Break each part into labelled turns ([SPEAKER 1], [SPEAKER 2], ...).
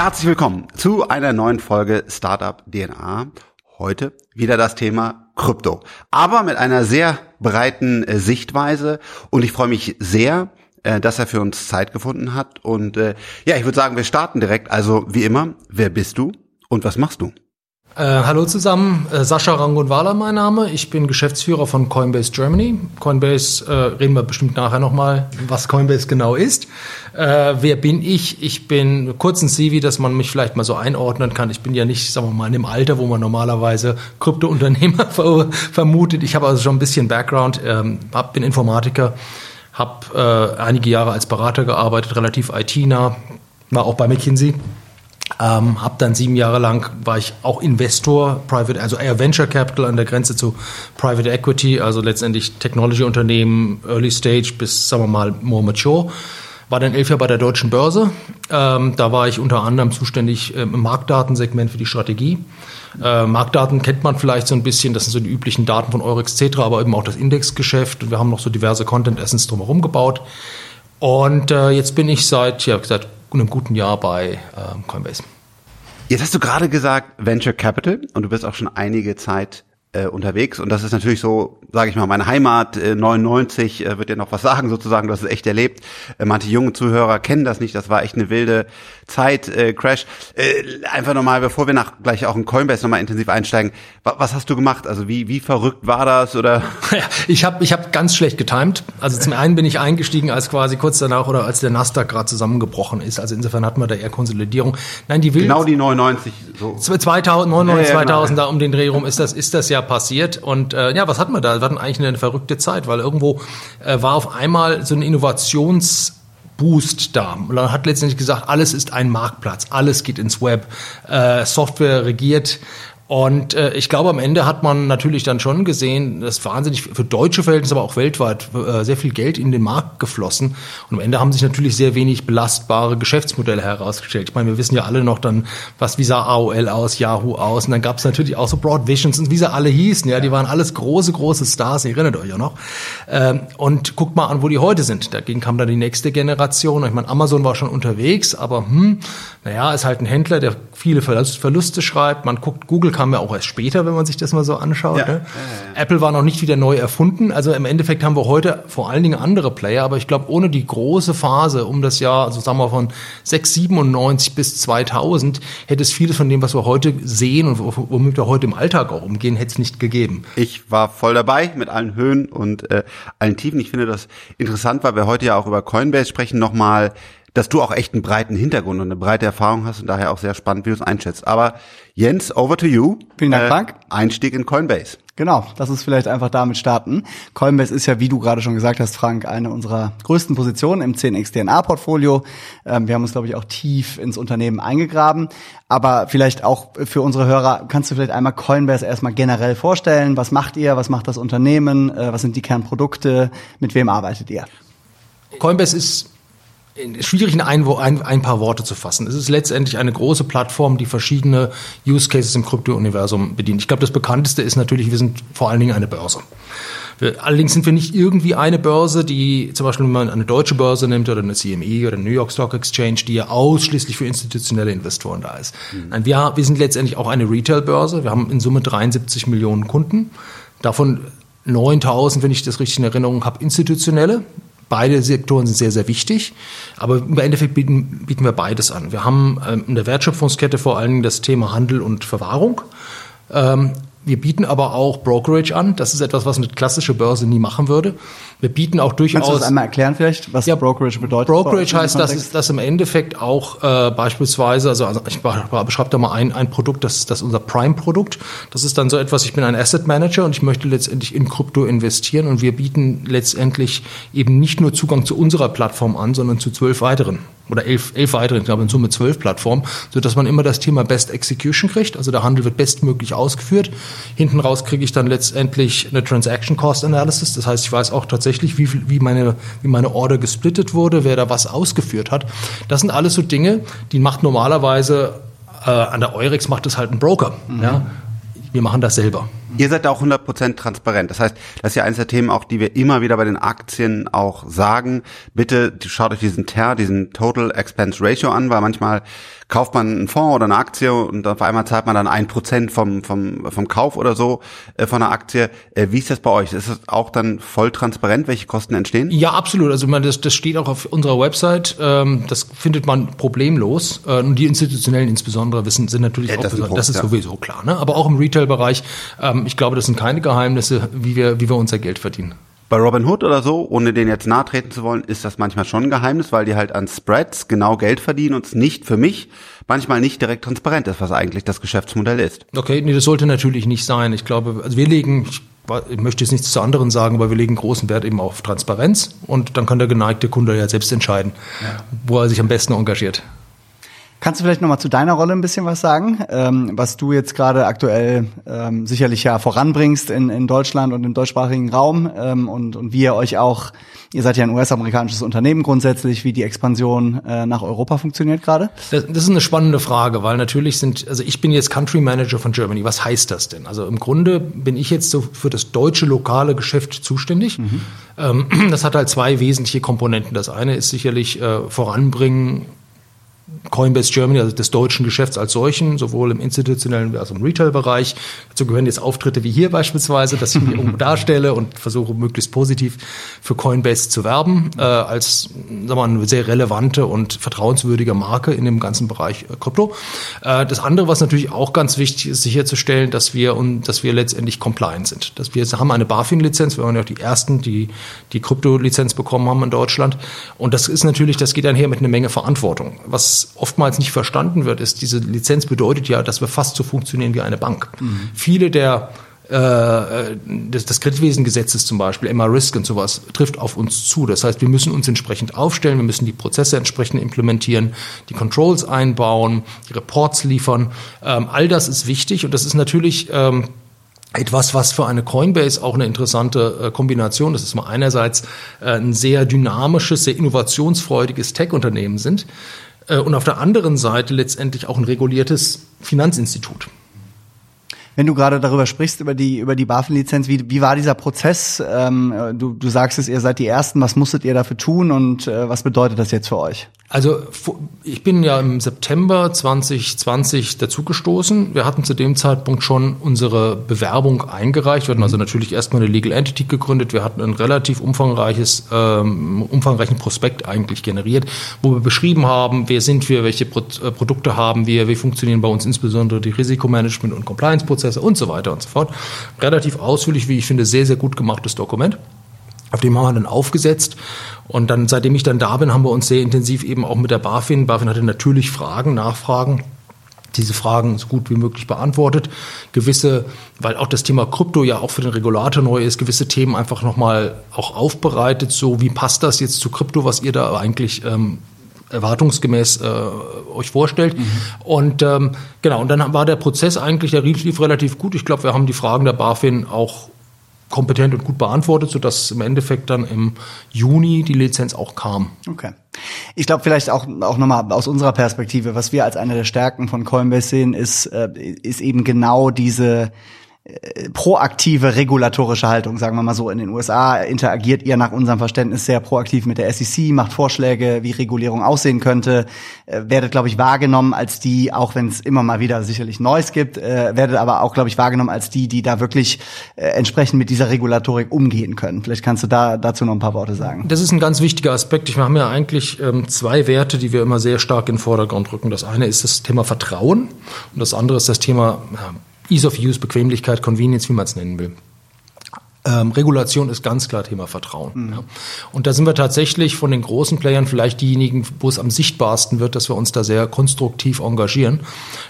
[SPEAKER 1] Herzlich willkommen zu einer neuen Folge Startup DNA. Heute wieder das Thema Krypto, aber mit einer sehr breiten äh, Sichtweise und ich freue mich sehr, äh, dass er für uns Zeit gefunden hat und äh, ja, ich würde sagen, wir starten direkt. Also wie immer, wer bist du und was machst du?
[SPEAKER 2] Äh, hallo zusammen, äh, Sascha Rangonwala mein Name. Ich bin Geschäftsführer von Coinbase Germany. Coinbase, äh, reden wir bestimmt nachher nochmal, was Coinbase genau ist. Äh, wer bin ich? Ich bin kurz ein CV, dass man mich vielleicht mal so einordnen kann. Ich bin ja nicht, sagen wir mal, in dem Alter, wo man normalerweise Kryptounternehmer vermutet. Ich habe also schon ein bisschen Background, ähm, hab, bin Informatiker, habe äh, einige Jahre als Berater gearbeitet, relativ IT-nah, war auch bei McKinsey ähm, hab dann sieben Jahre lang war ich auch Investor, Private, also eher Venture Capital an der Grenze zu Private Equity, also letztendlich Technology-Unternehmen, Early Stage bis, sagen wir mal, more mature. War dann elf Jahre bei der deutschen Börse. Ähm, da war ich unter anderem zuständig ähm, im Marktdatensegment für die Strategie. Äh, Marktdaten kennt man vielleicht so ein bisschen, das sind so die üblichen Daten von Eurex Cetra, aber eben auch das Indexgeschäft. Wir haben noch so diverse Content Essence drumherum gebaut. Und äh, jetzt bin ich seit, ja, seit einem guten Jahr bei äh, Coinbase.
[SPEAKER 1] Jetzt hast du gerade gesagt Venture Capital und du bist auch schon einige Zeit äh, unterwegs und das ist natürlich so, sage ich mal, meine Heimat. Äh, 99 äh, wird dir noch was sagen sozusagen. Du hast es echt erlebt. Äh, manche junge Zuhörer kennen das nicht. Das war echt eine wilde Zeit. Äh, Crash. Äh, einfach nochmal, bevor wir nach gleich auch in Coinbase nochmal intensiv einsteigen. Wa was hast du gemacht? Also wie wie verrückt war das oder?
[SPEAKER 2] Ja, ich habe ich habe ganz schlecht getimed. Also zum einen bin ich eingestiegen, als quasi kurz danach oder als der Nasdaq gerade zusammengebrochen ist. Also insofern hatten wir da eher Konsolidierung.
[SPEAKER 1] Nein, die wilde genau die 99
[SPEAKER 2] so 2000 99 ja, ja, 2000 genau. da um den Dreh rum ist das ist das ja Jahr passiert. Und äh, ja, was hatten wir da? Wir hatten eigentlich eine verrückte Zeit, weil irgendwo äh, war auf einmal so ein Innovationsboost da. Und dann hat letztendlich gesagt, alles ist ein Marktplatz, alles geht ins Web, äh, Software regiert und äh, ich glaube, am Ende hat man natürlich dann schon gesehen, dass wahnsinnig für deutsche Verhältnisse, aber auch weltweit äh, sehr viel Geld in den Markt geflossen. Und am Ende haben sich natürlich sehr wenig belastbare Geschäftsmodelle herausgestellt. Ich meine, wir wissen ja alle noch dann, was wie sah AOL aus, Yahoo aus. Und dann gab es natürlich auch so Broad Visions und wie sie alle hießen. Ja, die waren alles große, große Stars. Ihr erinnert euch ja noch. Ähm, und guckt mal an, wo die heute sind. Dagegen kam dann die nächste Generation. Ich meine, Amazon war schon unterwegs, aber hm, naja, ist halt ein Händler, der viele Verluste schreibt. Man guckt Google kam ja auch erst später, wenn man sich das mal so anschaut. Ja. Ne? Ja, Apple war noch nicht wieder neu erfunden. Also im Endeffekt haben wir heute vor allen Dingen andere Player, aber ich glaube, ohne die große Phase um das Jahr, also sagen wir von 697 bis 2000, hätte es vieles von dem, was wir heute sehen und womit wir heute im Alltag auch umgehen, hätte es nicht gegeben.
[SPEAKER 1] Ich war voll dabei mit allen Höhen und äh, allen Tiefen. Ich finde das interessant, weil wir heute ja auch über Coinbase sprechen, nochmal dass du auch echt einen breiten Hintergrund und eine breite Erfahrung hast und daher auch sehr spannend, wie du es einschätzt. Aber Jens, over to you.
[SPEAKER 3] Vielen Dank, äh, Frank.
[SPEAKER 1] Einstieg in Coinbase.
[SPEAKER 3] Genau, das ist vielleicht einfach damit starten. Coinbase ist ja, wie du gerade schon gesagt hast, Frank, eine unserer größten Positionen im 10x DNA-Portfolio. Ähm, wir haben uns, glaube ich, auch tief ins Unternehmen eingegraben. Aber vielleicht auch für unsere Hörer, kannst du vielleicht einmal Coinbase erstmal generell vorstellen? Was macht ihr? Was macht das Unternehmen? Äh, was sind die Kernprodukte? Mit wem arbeitet ihr?
[SPEAKER 2] Coinbase ist schwierig in ein, ein, ein, paar Worte zu fassen. Es ist letztendlich eine große Plattform, die verschiedene Use Cases im Krypto-Universum bedient. Ich glaube, das bekannteste ist natürlich, wir sind vor allen Dingen eine Börse. Wir, allerdings sind wir nicht irgendwie eine Börse, die zum Beispiel, wenn man eine deutsche Börse nimmt oder eine CME oder eine New York Stock Exchange, die ja ausschließlich für institutionelle Investoren da ist. Mhm. Nein, wir, wir sind letztendlich auch eine Retail-Börse. Wir haben in Summe 73 Millionen Kunden. Davon 9000, wenn ich das richtig in Erinnerung habe, institutionelle. Beide Sektoren sind sehr, sehr wichtig, aber im Endeffekt bieten, bieten wir beides an. Wir haben ähm, in der Wertschöpfungskette vor allen Dingen das Thema Handel und Verwahrung. Wir bieten aber auch Brokerage an. Das ist etwas, was eine klassische Börse nie machen würde. Wir bieten auch durchaus.
[SPEAKER 3] Kannst du das einmal erklären vielleicht, was ja, Brokerage bedeutet?
[SPEAKER 2] Brokerage heißt, dass, ist, dass im Endeffekt auch äh, beispielsweise, also, also ich beschreibe da mal ein, ein Produkt, das, das ist unser Prime-Produkt. Das ist dann so etwas, ich bin ein Asset Manager und ich möchte letztendlich in Krypto investieren und wir bieten letztendlich eben nicht nur Zugang zu unserer Plattform an, sondern zu zwölf weiteren oder elf, elf weiteren, ich glaube in Summe zwölf Plattformen, so dass man immer das Thema Best Execution kriegt. Also der Handel wird bestmöglich ausgeführt. Hinten raus kriege ich dann letztendlich eine Transaction Cost Analysis. Das heißt, ich weiß auch tatsächlich, wie, viel, wie, meine, wie meine Order gesplittet wurde, wer da was ausgeführt hat. Das sind alles so Dinge, die macht normalerweise äh, an der Eurex macht es halt ein Broker. Mhm. Ja? Wir machen das selber.
[SPEAKER 1] Ihr seid auch 100% transparent. Das heißt, das ist ja eines der Themen auch, die wir immer wieder bei den Aktien auch sagen. Bitte schaut euch diesen TER, diesen Total Expense Ratio an, weil manchmal kauft man einen Fonds oder eine Aktie und auf einmal zahlt man dann ein Prozent vom, vom, vom Kauf oder so äh, von einer Aktie. Äh, wie ist das bei euch? Ist es auch dann voll transparent, welche Kosten entstehen?
[SPEAKER 2] Ja, absolut. Also man, das, das steht auch auf unserer Website. Ähm, das findet man problemlos. Äh, und die Institutionellen insbesondere wissen, sind natürlich
[SPEAKER 1] Ja,
[SPEAKER 2] auch,
[SPEAKER 1] das ist
[SPEAKER 2] das ist
[SPEAKER 1] ja.
[SPEAKER 2] sowieso klar. Ne? Aber auch im Retail-Bereich, ähm, ich glaube, das sind keine Geheimnisse, wie wir, wie wir unser Geld verdienen.
[SPEAKER 1] Bei Robinhood oder so, ohne den jetzt nahe treten zu wollen, ist das manchmal schon ein Geheimnis, weil die halt an Spreads genau Geld verdienen und es nicht für mich manchmal nicht direkt transparent ist, was eigentlich das Geschäftsmodell ist.
[SPEAKER 2] Okay, nee, das sollte natürlich nicht sein. Ich glaube, also wir legen, ich, ich möchte jetzt nichts zu anderen sagen, aber wir legen großen Wert eben auf Transparenz und dann kann der geneigte Kunde ja selbst entscheiden, wo er sich am besten engagiert.
[SPEAKER 3] Kannst du vielleicht noch mal zu deiner Rolle ein bisschen was sagen, ähm, was du jetzt gerade aktuell ähm, sicherlich ja voranbringst in, in Deutschland und im deutschsprachigen Raum ähm, und, und wie ihr euch auch, ihr seid ja ein US-amerikanisches Unternehmen grundsätzlich, wie die Expansion äh, nach Europa funktioniert gerade?
[SPEAKER 2] Das, das ist eine spannende Frage, weil natürlich sind, also ich bin jetzt Country Manager von Germany. Was heißt das denn? Also im Grunde bin ich jetzt so für das deutsche lokale Geschäft zuständig. Ähm, das hat halt zwei wesentliche Komponenten. Das eine ist sicherlich äh, voranbringen Coinbase Germany, also des deutschen Geschäfts als solchen, sowohl im institutionellen als auch im Retail-Bereich. Dazu gehören jetzt Auftritte wie hier beispielsweise, dass ich mich irgendwo darstelle und versuche möglichst positiv für Coinbase zu werben, äh, als sagen wir mal, eine sehr relevante und vertrauenswürdige Marke in dem ganzen Bereich äh, Krypto. Äh, das andere, was natürlich auch ganz wichtig ist, sicherzustellen, dass wir und dass wir letztendlich compliant sind. Dass wir haben eine BaFin-Lizenz, wir waren ja auch die ersten, die die Krypto-Lizenz bekommen haben in Deutschland. Und das ist natürlich, das geht einher mit einer Menge Verantwortung. Was oftmals nicht verstanden wird, ist, diese Lizenz bedeutet ja, dass wir fast so funktionieren wie eine Bank. Viele der äh, des, des Kreditwesengesetzes zum Beispiel, MR-Risk und sowas, trifft auf uns zu. Das heißt, wir müssen uns entsprechend aufstellen, wir müssen die Prozesse entsprechend implementieren, die Controls einbauen, die Reports liefern. Ähm, all das ist wichtig und das ist natürlich ähm, etwas, was für eine Coinbase auch eine interessante äh, Kombination ist. Das ist mal einerseits äh, ein sehr dynamisches, sehr innovationsfreudiges Tech-Unternehmen sind äh, und auf der anderen Seite letztendlich auch ein reguliertes Finanzinstitut.
[SPEAKER 3] Wenn du gerade darüber sprichst, über die, über die BaFin-Lizenz, wie, wie war dieser Prozess? Ähm, du, du sagst es, ihr seid die Ersten. Was musstet ihr dafür tun und äh, was bedeutet das jetzt für euch?
[SPEAKER 2] Also ich bin ja im September 2020 dazugestoßen. Wir hatten zu dem Zeitpunkt schon unsere Bewerbung eingereicht. Wir hatten also natürlich erstmal eine Legal Entity gegründet. Wir hatten ein relativ umfangreiches, ähm, umfangreichen Prospekt eigentlich generiert, wo wir beschrieben haben, wer sind wir, welche Pro äh, Produkte haben wir, wie funktionieren bei uns insbesondere die Risikomanagement- und Compliance-Prozesse und so weiter und so fort. Relativ ausführlich, wie ich finde, sehr, sehr gut gemachtes Dokument. Auf dem haben wir dann aufgesetzt. Und dann, seitdem ich dann da bin, haben wir uns sehr intensiv eben auch mit der BaFin. BaFin hatte natürlich Fragen, Nachfragen. Diese Fragen so gut wie möglich beantwortet. Gewisse, weil auch das Thema Krypto ja auch für den Regulator neu ist, gewisse Themen einfach nochmal auch aufbereitet. So, wie passt das jetzt zu Krypto, was ihr da eigentlich ähm, erwartungsgemäß äh, euch vorstellt. Mhm. Und ähm, genau, und dann war der Prozess eigentlich, der lief relativ gut. Ich glaube, wir haben die Fragen der BaFin auch kompetent und gut beantwortet, sodass im Endeffekt dann im Juni die Lizenz auch kam.
[SPEAKER 3] Okay. Ich glaube vielleicht auch auch nochmal aus unserer Perspektive, was wir als eine der Stärken von Coinbase sehen, ist äh, ist eben genau diese proaktive regulatorische Haltung, sagen wir mal so. In den USA interagiert ihr nach unserem Verständnis sehr proaktiv mit der SEC, macht Vorschläge, wie Regulierung aussehen könnte, äh, werdet, glaube ich, wahrgenommen als die, auch wenn es immer mal wieder sicherlich Neues gibt, äh, werdet aber auch, glaube ich, wahrgenommen als die, die da wirklich äh, entsprechend mit dieser Regulatorik umgehen können. Vielleicht kannst du da dazu noch ein paar Worte sagen.
[SPEAKER 2] Das ist ein ganz wichtiger Aspekt. Wir haben ja eigentlich ähm, zwei Werte, die wir immer sehr stark in den Vordergrund rücken. Das eine ist das Thema Vertrauen und das andere ist das Thema ja, Ease of Use, Bequemlichkeit, Convenience, wie man es nennen will. Ähm, Regulation ist ganz klar Thema Vertrauen. Mhm. Ja. Und da sind wir tatsächlich von den großen Playern vielleicht diejenigen, wo es am sichtbarsten wird, dass wir uns da sehr konstruktiv engagieren.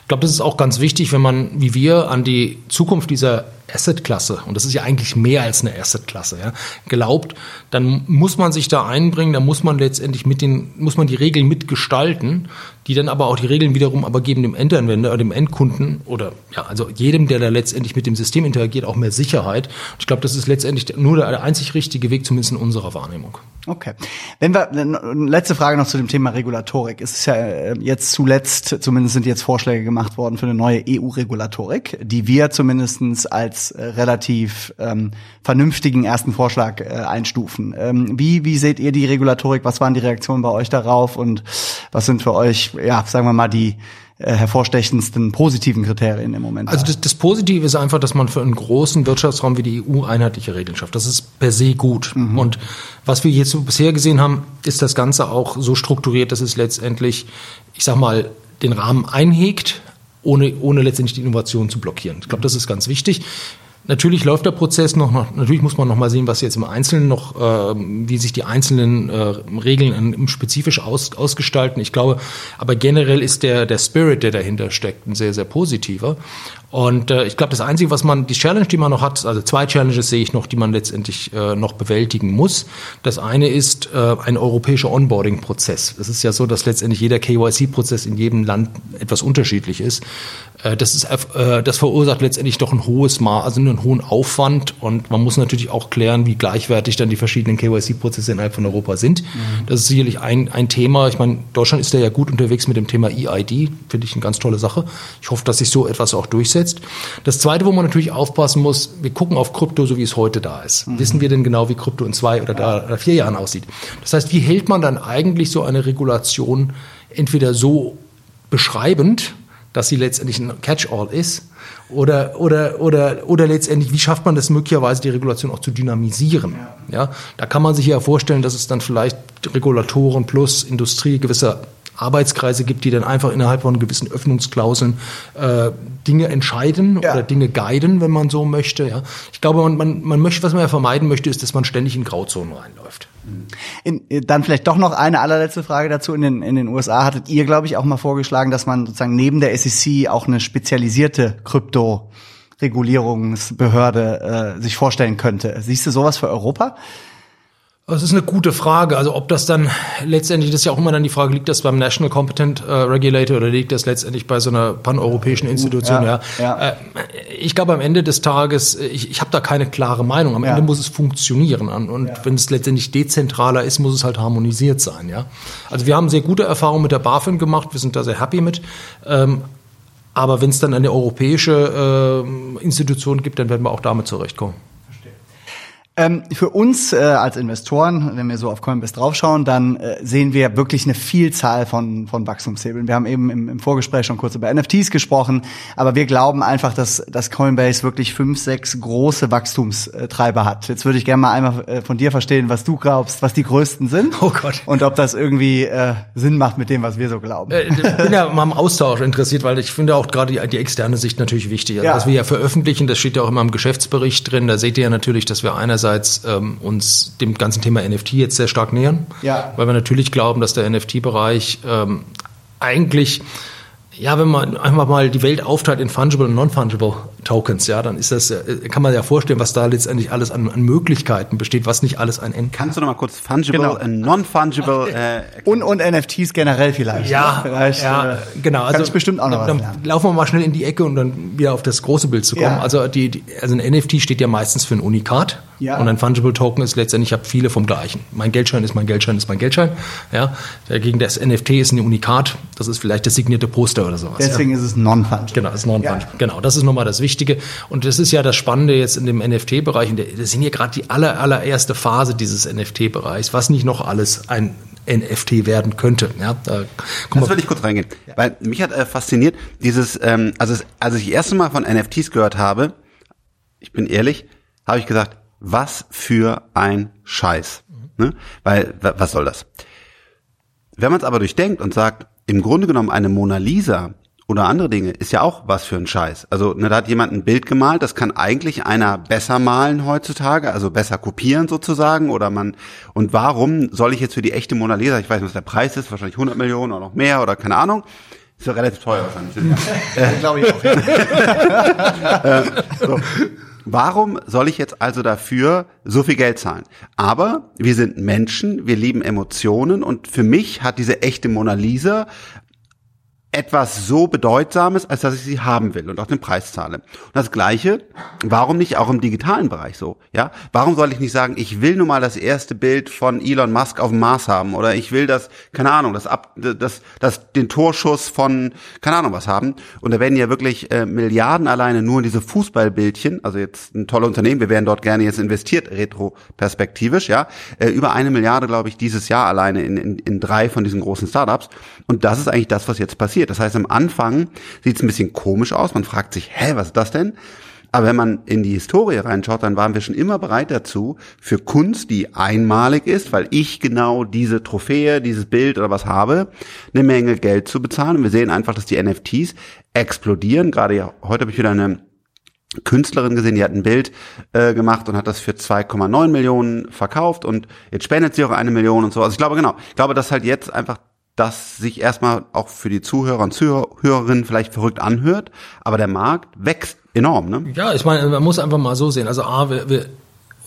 [SPEAKER 2] Ich glaube, das ist auch ganz wichtig, wenn man, wie wir, an die Zukunft dieser Asset-Klasse, und das ist ja eigentlich mehr als eine Asset-Klasse, ja, glaubt, dann muss man sich da einbringen, da muss man letztendlich mit den, muss man die Regeln mitgestalten, die dann aber auch die Regeln wiederum aber geben dem Endanwender, dem Endkunden oder ja, also jedem, der da letztendlich mit dem System interagiert, auch mehr Sicherheit. Ich glaube, das ist letztendlich nur der einzig richtige Weg, zumindest in unserer Wahrnehmung.
[SPEAKER 3] Okay. Wenn wir letzte Frage noch zu dem Thema Regulatorik. Es ist ja äh, jetzt zuletzt, zumindest sind jetzt Vorschläge gemacht worden für eine neue EU-Regulatorik, die wir zumindestens als äh, relativ ähm, vernünftigen ersten Vorschlag äh, einstufen. Ähm, wie, wie seht ihr die Regulatorik? Was waren die Reaktionen bei euch darauf und was sind für euch, ja, sagen wir mal, die äh, hervorstechendsten positiven Kriterien im Moment?
[SPEAKER 2] Also das, das Positive ist einfach, dass man für einen großen Wirtschaftsraum wie die EU einheitliche Regeln schafft. Das ist per se gut. Mhm. Und was wir jetzt bisher gesehen haben, ist das Ganze auch so strukturiert, dass es letztendlich, ich sag mal, den Rahmen einhegt, ohne, ohne letztendlich die Innovation zu blockieren. Ich glaube, das ist ganz wichtig. Natürlich läuft der Prozess noch, noch natürlich muss man noch mal sehen, was jetzt im Einzelnen noch, äh, wie sich die einzelnen äh, Regeln spezifisch aus, ausgestalten. Ich glaube, aber generell ist der, der Spirit, der dahinter steckt, ein sehr, sehr positiver. Und äh, ich glaube, das Einzige, was man, die Challenge, die man noch hat, also zwei Challenges sehe ich noch, die man letztendlich äh, noch bewältigen muss. Das eine ist äh, ein europäischer Onboarding-Prozess. Es ist ja so, dass letztendlich jeder KYC-Prozess in jedem Land etwas unterschiedlich ist. Äh, das, ist äh, das verursacht letztendlich doch ein hohes Maß, also einen hohen Aufwand. Und man muss natürlich auch klären, wie gleichwertig dann die verschiedenen KYC-Prozesse innerhalb von Europa sind. Mhm. Das ist sicherlich ein, ein Thema. Ich meine, Deutschland ist da ja gut unterwegs mit dem Thema EID. Finde ich eine ganz tolle Sache. Ich hoffe, dass sich so etwas auch durchsetzt durchsetzt. Das Zweite, wo man natürlich aufpassen muss, wir gucken auf Krypto, so wie es heute da ist. Mhm. Wissen wir denn genau, wie Krypto in zwei oder, drei oder vier Jahren aussieht? Das heißt, wie hält man dann eigentlich so eine Regulation entweder so beschreibend, dass sie letztendlich ein Catch-all ist, oder, oder, oder, oder letztendlich, wie schafft man das möglicherweise, die Regulation auch zu dynamisieren? Ja. ja, da kann man sich ja vorstellen, dass es dann vielleicht Regulatoren plus Industrie gewisser Arbeitskreise gibt, die dann einfach innerhalb von gewissen Öffnungsklauseln äh, Dinge entscheiden ja. oder Dinge guiden, wenn man so möchte. Ja. Ich glaube, man, man, man möchte, was man ja vermeiden möchte, ist, dass man ständig in Grauzonen reinläuft.
[SPEAKER 3] In, dann vielleicht doch noch eine allerletzte Frage dazu. In den, in den USA hattet ihr, glaube ich, auch mal vorgeschlagen, dass man sozusagen neben der SEC auch eine spezialisierte Krypto Regulierungsbehörde äh, sich vorstellen könnte. Siehst du sowas für Europa?
[SPEAKER 2] Das ist eine gute Frage. Also ob das dann letztendlich, das ist ja auch immer dann die Frage, liegt das beim National Competent äh, Regulator oder liegt das letztendlich bei so einer paneuropäischen Institution? Ja, ja. ja. Äh, ich glaube am Ende des Tages, ich, ich habe da keine klare Meinung. Am ja. Ende muss es funktionieren und wenn es letztendlich dezentraler ist, muss es halt harmonisiert sein. Ja. Also wir haben sehr gute Erfahrungen mit der BaFin gemacht. Wir sind da sehr happy mit. Ähm, aber wenn es dann eine europäische äh, Institution gibt, dann werden wir auch damit zurechtkommen.
[SPEAKER 3] Ähm, für uns äh, als Investoren, wenn wir so auf Coinbase draufschauen, dann äh, sehen wir wirklich eine Vielzahl von, von Wachstumshebeln. Wir haben eben im, im Vorgespräch schon kurz über NFTs gesprochen, aber wir glauben einfach, dass, dass Coinbase wirklich fünf, sechs große Wachstumstreiber hat. Jetzt würde ich gerne mal einmal äh, von dir verstehen, was du glaubst, was die größten sind. Oh Gott. Und ob das irgendwie äh, Sinn macht mit dem, was wir so glauben. Äh,
[SPEAKER 2] ich bin ja mal am Austausch interessiert, weil ich finde auch gerade die, die externe Sicht natürlich wichtig. Also, ja. Was wir ja veröffentlichen, das steht ja auch immer im Geschäftsbericht drin, da seht ihr ja natürlich, dass wir einerseits einerseits ähm, uns dem ganzen Thema NFT jetzt sehr stark nähern, ja. weil wir natürlich glauben, dass der NFT-Bereich ähm, eigentlich ja, wenn man einfach mal die Welt aufteilt in fungible und non-fungible Tokens, ja, dann ist das, äh, kann man ja vorstellen, was da letztendlich alles an, an Möglichkeiten besteht, was nicht alles ein End.
[SPEAKER 1] Kannst du noch mal kurz fungible genau. und non-fungible
[SPEAKER 3] äh, und und NFTs generell vielleicht?
[SPEAKER 2] Ja,
[SPEAKER 3] ne? vielleicht,
[SPEAKER 2] ja, äh, genau. Also
[SPEAKER 3] ich bestimmt auch noch
[SPEAKER 2] dann, was dann laufen wir mal schnell in die Ecke und dann wieder auf das große Bild zu kommen. Ja. Also die, die, also ein NFT steht ja meistens für ein Unikat. Ja. Und ein Fungible Token ist letztendlich, ich habe viele vom gleichen. Mein Geldschein ist mein Geldschein ist mein Geldschein. Ja. Dagegen das NFT ist ein Unikat. Das ist vielleicht das signierte Poster oder sowas.
[SPEAKER 3] Deswegen
[SPEAKER 2] ja.
[SPEAKER 3] ist es non-fungible.
[SPEAKER 2] Genau, ist non-fungible. Ja. Genau, das ist nochmal das Wichtige. Und das ist ja das Spannende jetzt in dem NFT-Bereich. Das sind hier gerade die aller, allererste Phase dieses NFT-Bereichs, was nicht noch alles ein NFT werden könnte. Ja,
[SPEAKER 1] da das will ich kurz reingehen, ja. weil mich hat äh, fasziniert dieses, ähm, also als ich das erste Mal von NFTs gehört habe, ich bin ehrlich, habe ich gesagt, was für ein Scheiß. Ne? Weil, was soll das? Wenn man es aber durchdenkt und sagt, im Grunde genommen eine Mona Lisa oder andere Dinge ist ja auch was für ein Scheiß. Also ne, da hat jemand ein Bild gemalt, das kann eigentlich einer besser malen heutzutage, also besser kopieren sozusagen. Oder man und warum soll ich jetzt für die echte Mona Lisa, ich weiß nicht, was der Preis ist, wahrscheinlich 100 Millionen oder noch mehr oder keine Ahnung. Ist ja relativ teuer wahrscheinlich. äh, Glaube ich auch. Äh, so. Warum soll ich jetzt also dafür so viel Geld zahlen? Aber wir sind Menschen, wir lieben Emotionen und für mich hat diese echte Mona Lisa etwas so Bedeutsames, als dass ich sie haben will und auch den Preis zahle. Und das Gleiche, warum nicht auch im digitalen Bereich so? Ja, warum soll ich nicht sagen, ich will nun mal das erste Bild von Elon Musk auf dem Mars haben oder ich will das, keine Ahnung, das ab, das, das den Torschuss von, keine Ahnung was haben. Und da werden ja wirklich äh, Milliarden alleine nur in diese Fußballbildchen, also jetzt ein tolles Unternehmen, wir werden dort gerne jetzt investiert, retroperspektivisch, ja, äh, über eine Milliarde, glaube ich, dieses Jahr alleine in, in, in drei von diesen großen Startups. Und das ist eigentlich das, was jetzt passiert passiert. Das heißt, am Anfang sieht es ein bisschen komisch aus. Man fragt sich, hä, was ist das denn? Aber wenn man in die Historie reinschaut, dann waren wir schon immer bereit dazu, für Kunst, die einmalig ist, weil ich genau diese Trophäe, dieses Bild oder was habe, eine Menge Geld zu bezahlen. Und wir sehen einfach, dass die NFTs explodieren. Gerade ja, heute habe ich wieder eine Künstlerin gesehen, die hat ein Bild äh, gemacht und hat das für 2,9 Millionen verkauft und jetzt spendet sie auch eine Million und so. Also ich glaube genau, ich glaube, dass halt jetzt einfach das sich erstmal auch für die Zuhörer und Zuhörerinnen vielleicht verrückt anhört, aber der Markt wächst enorm. Ne?
[SPEAKER 2] Ja, ich meine, man muss einfach mal so sehen. Also A, wir, wir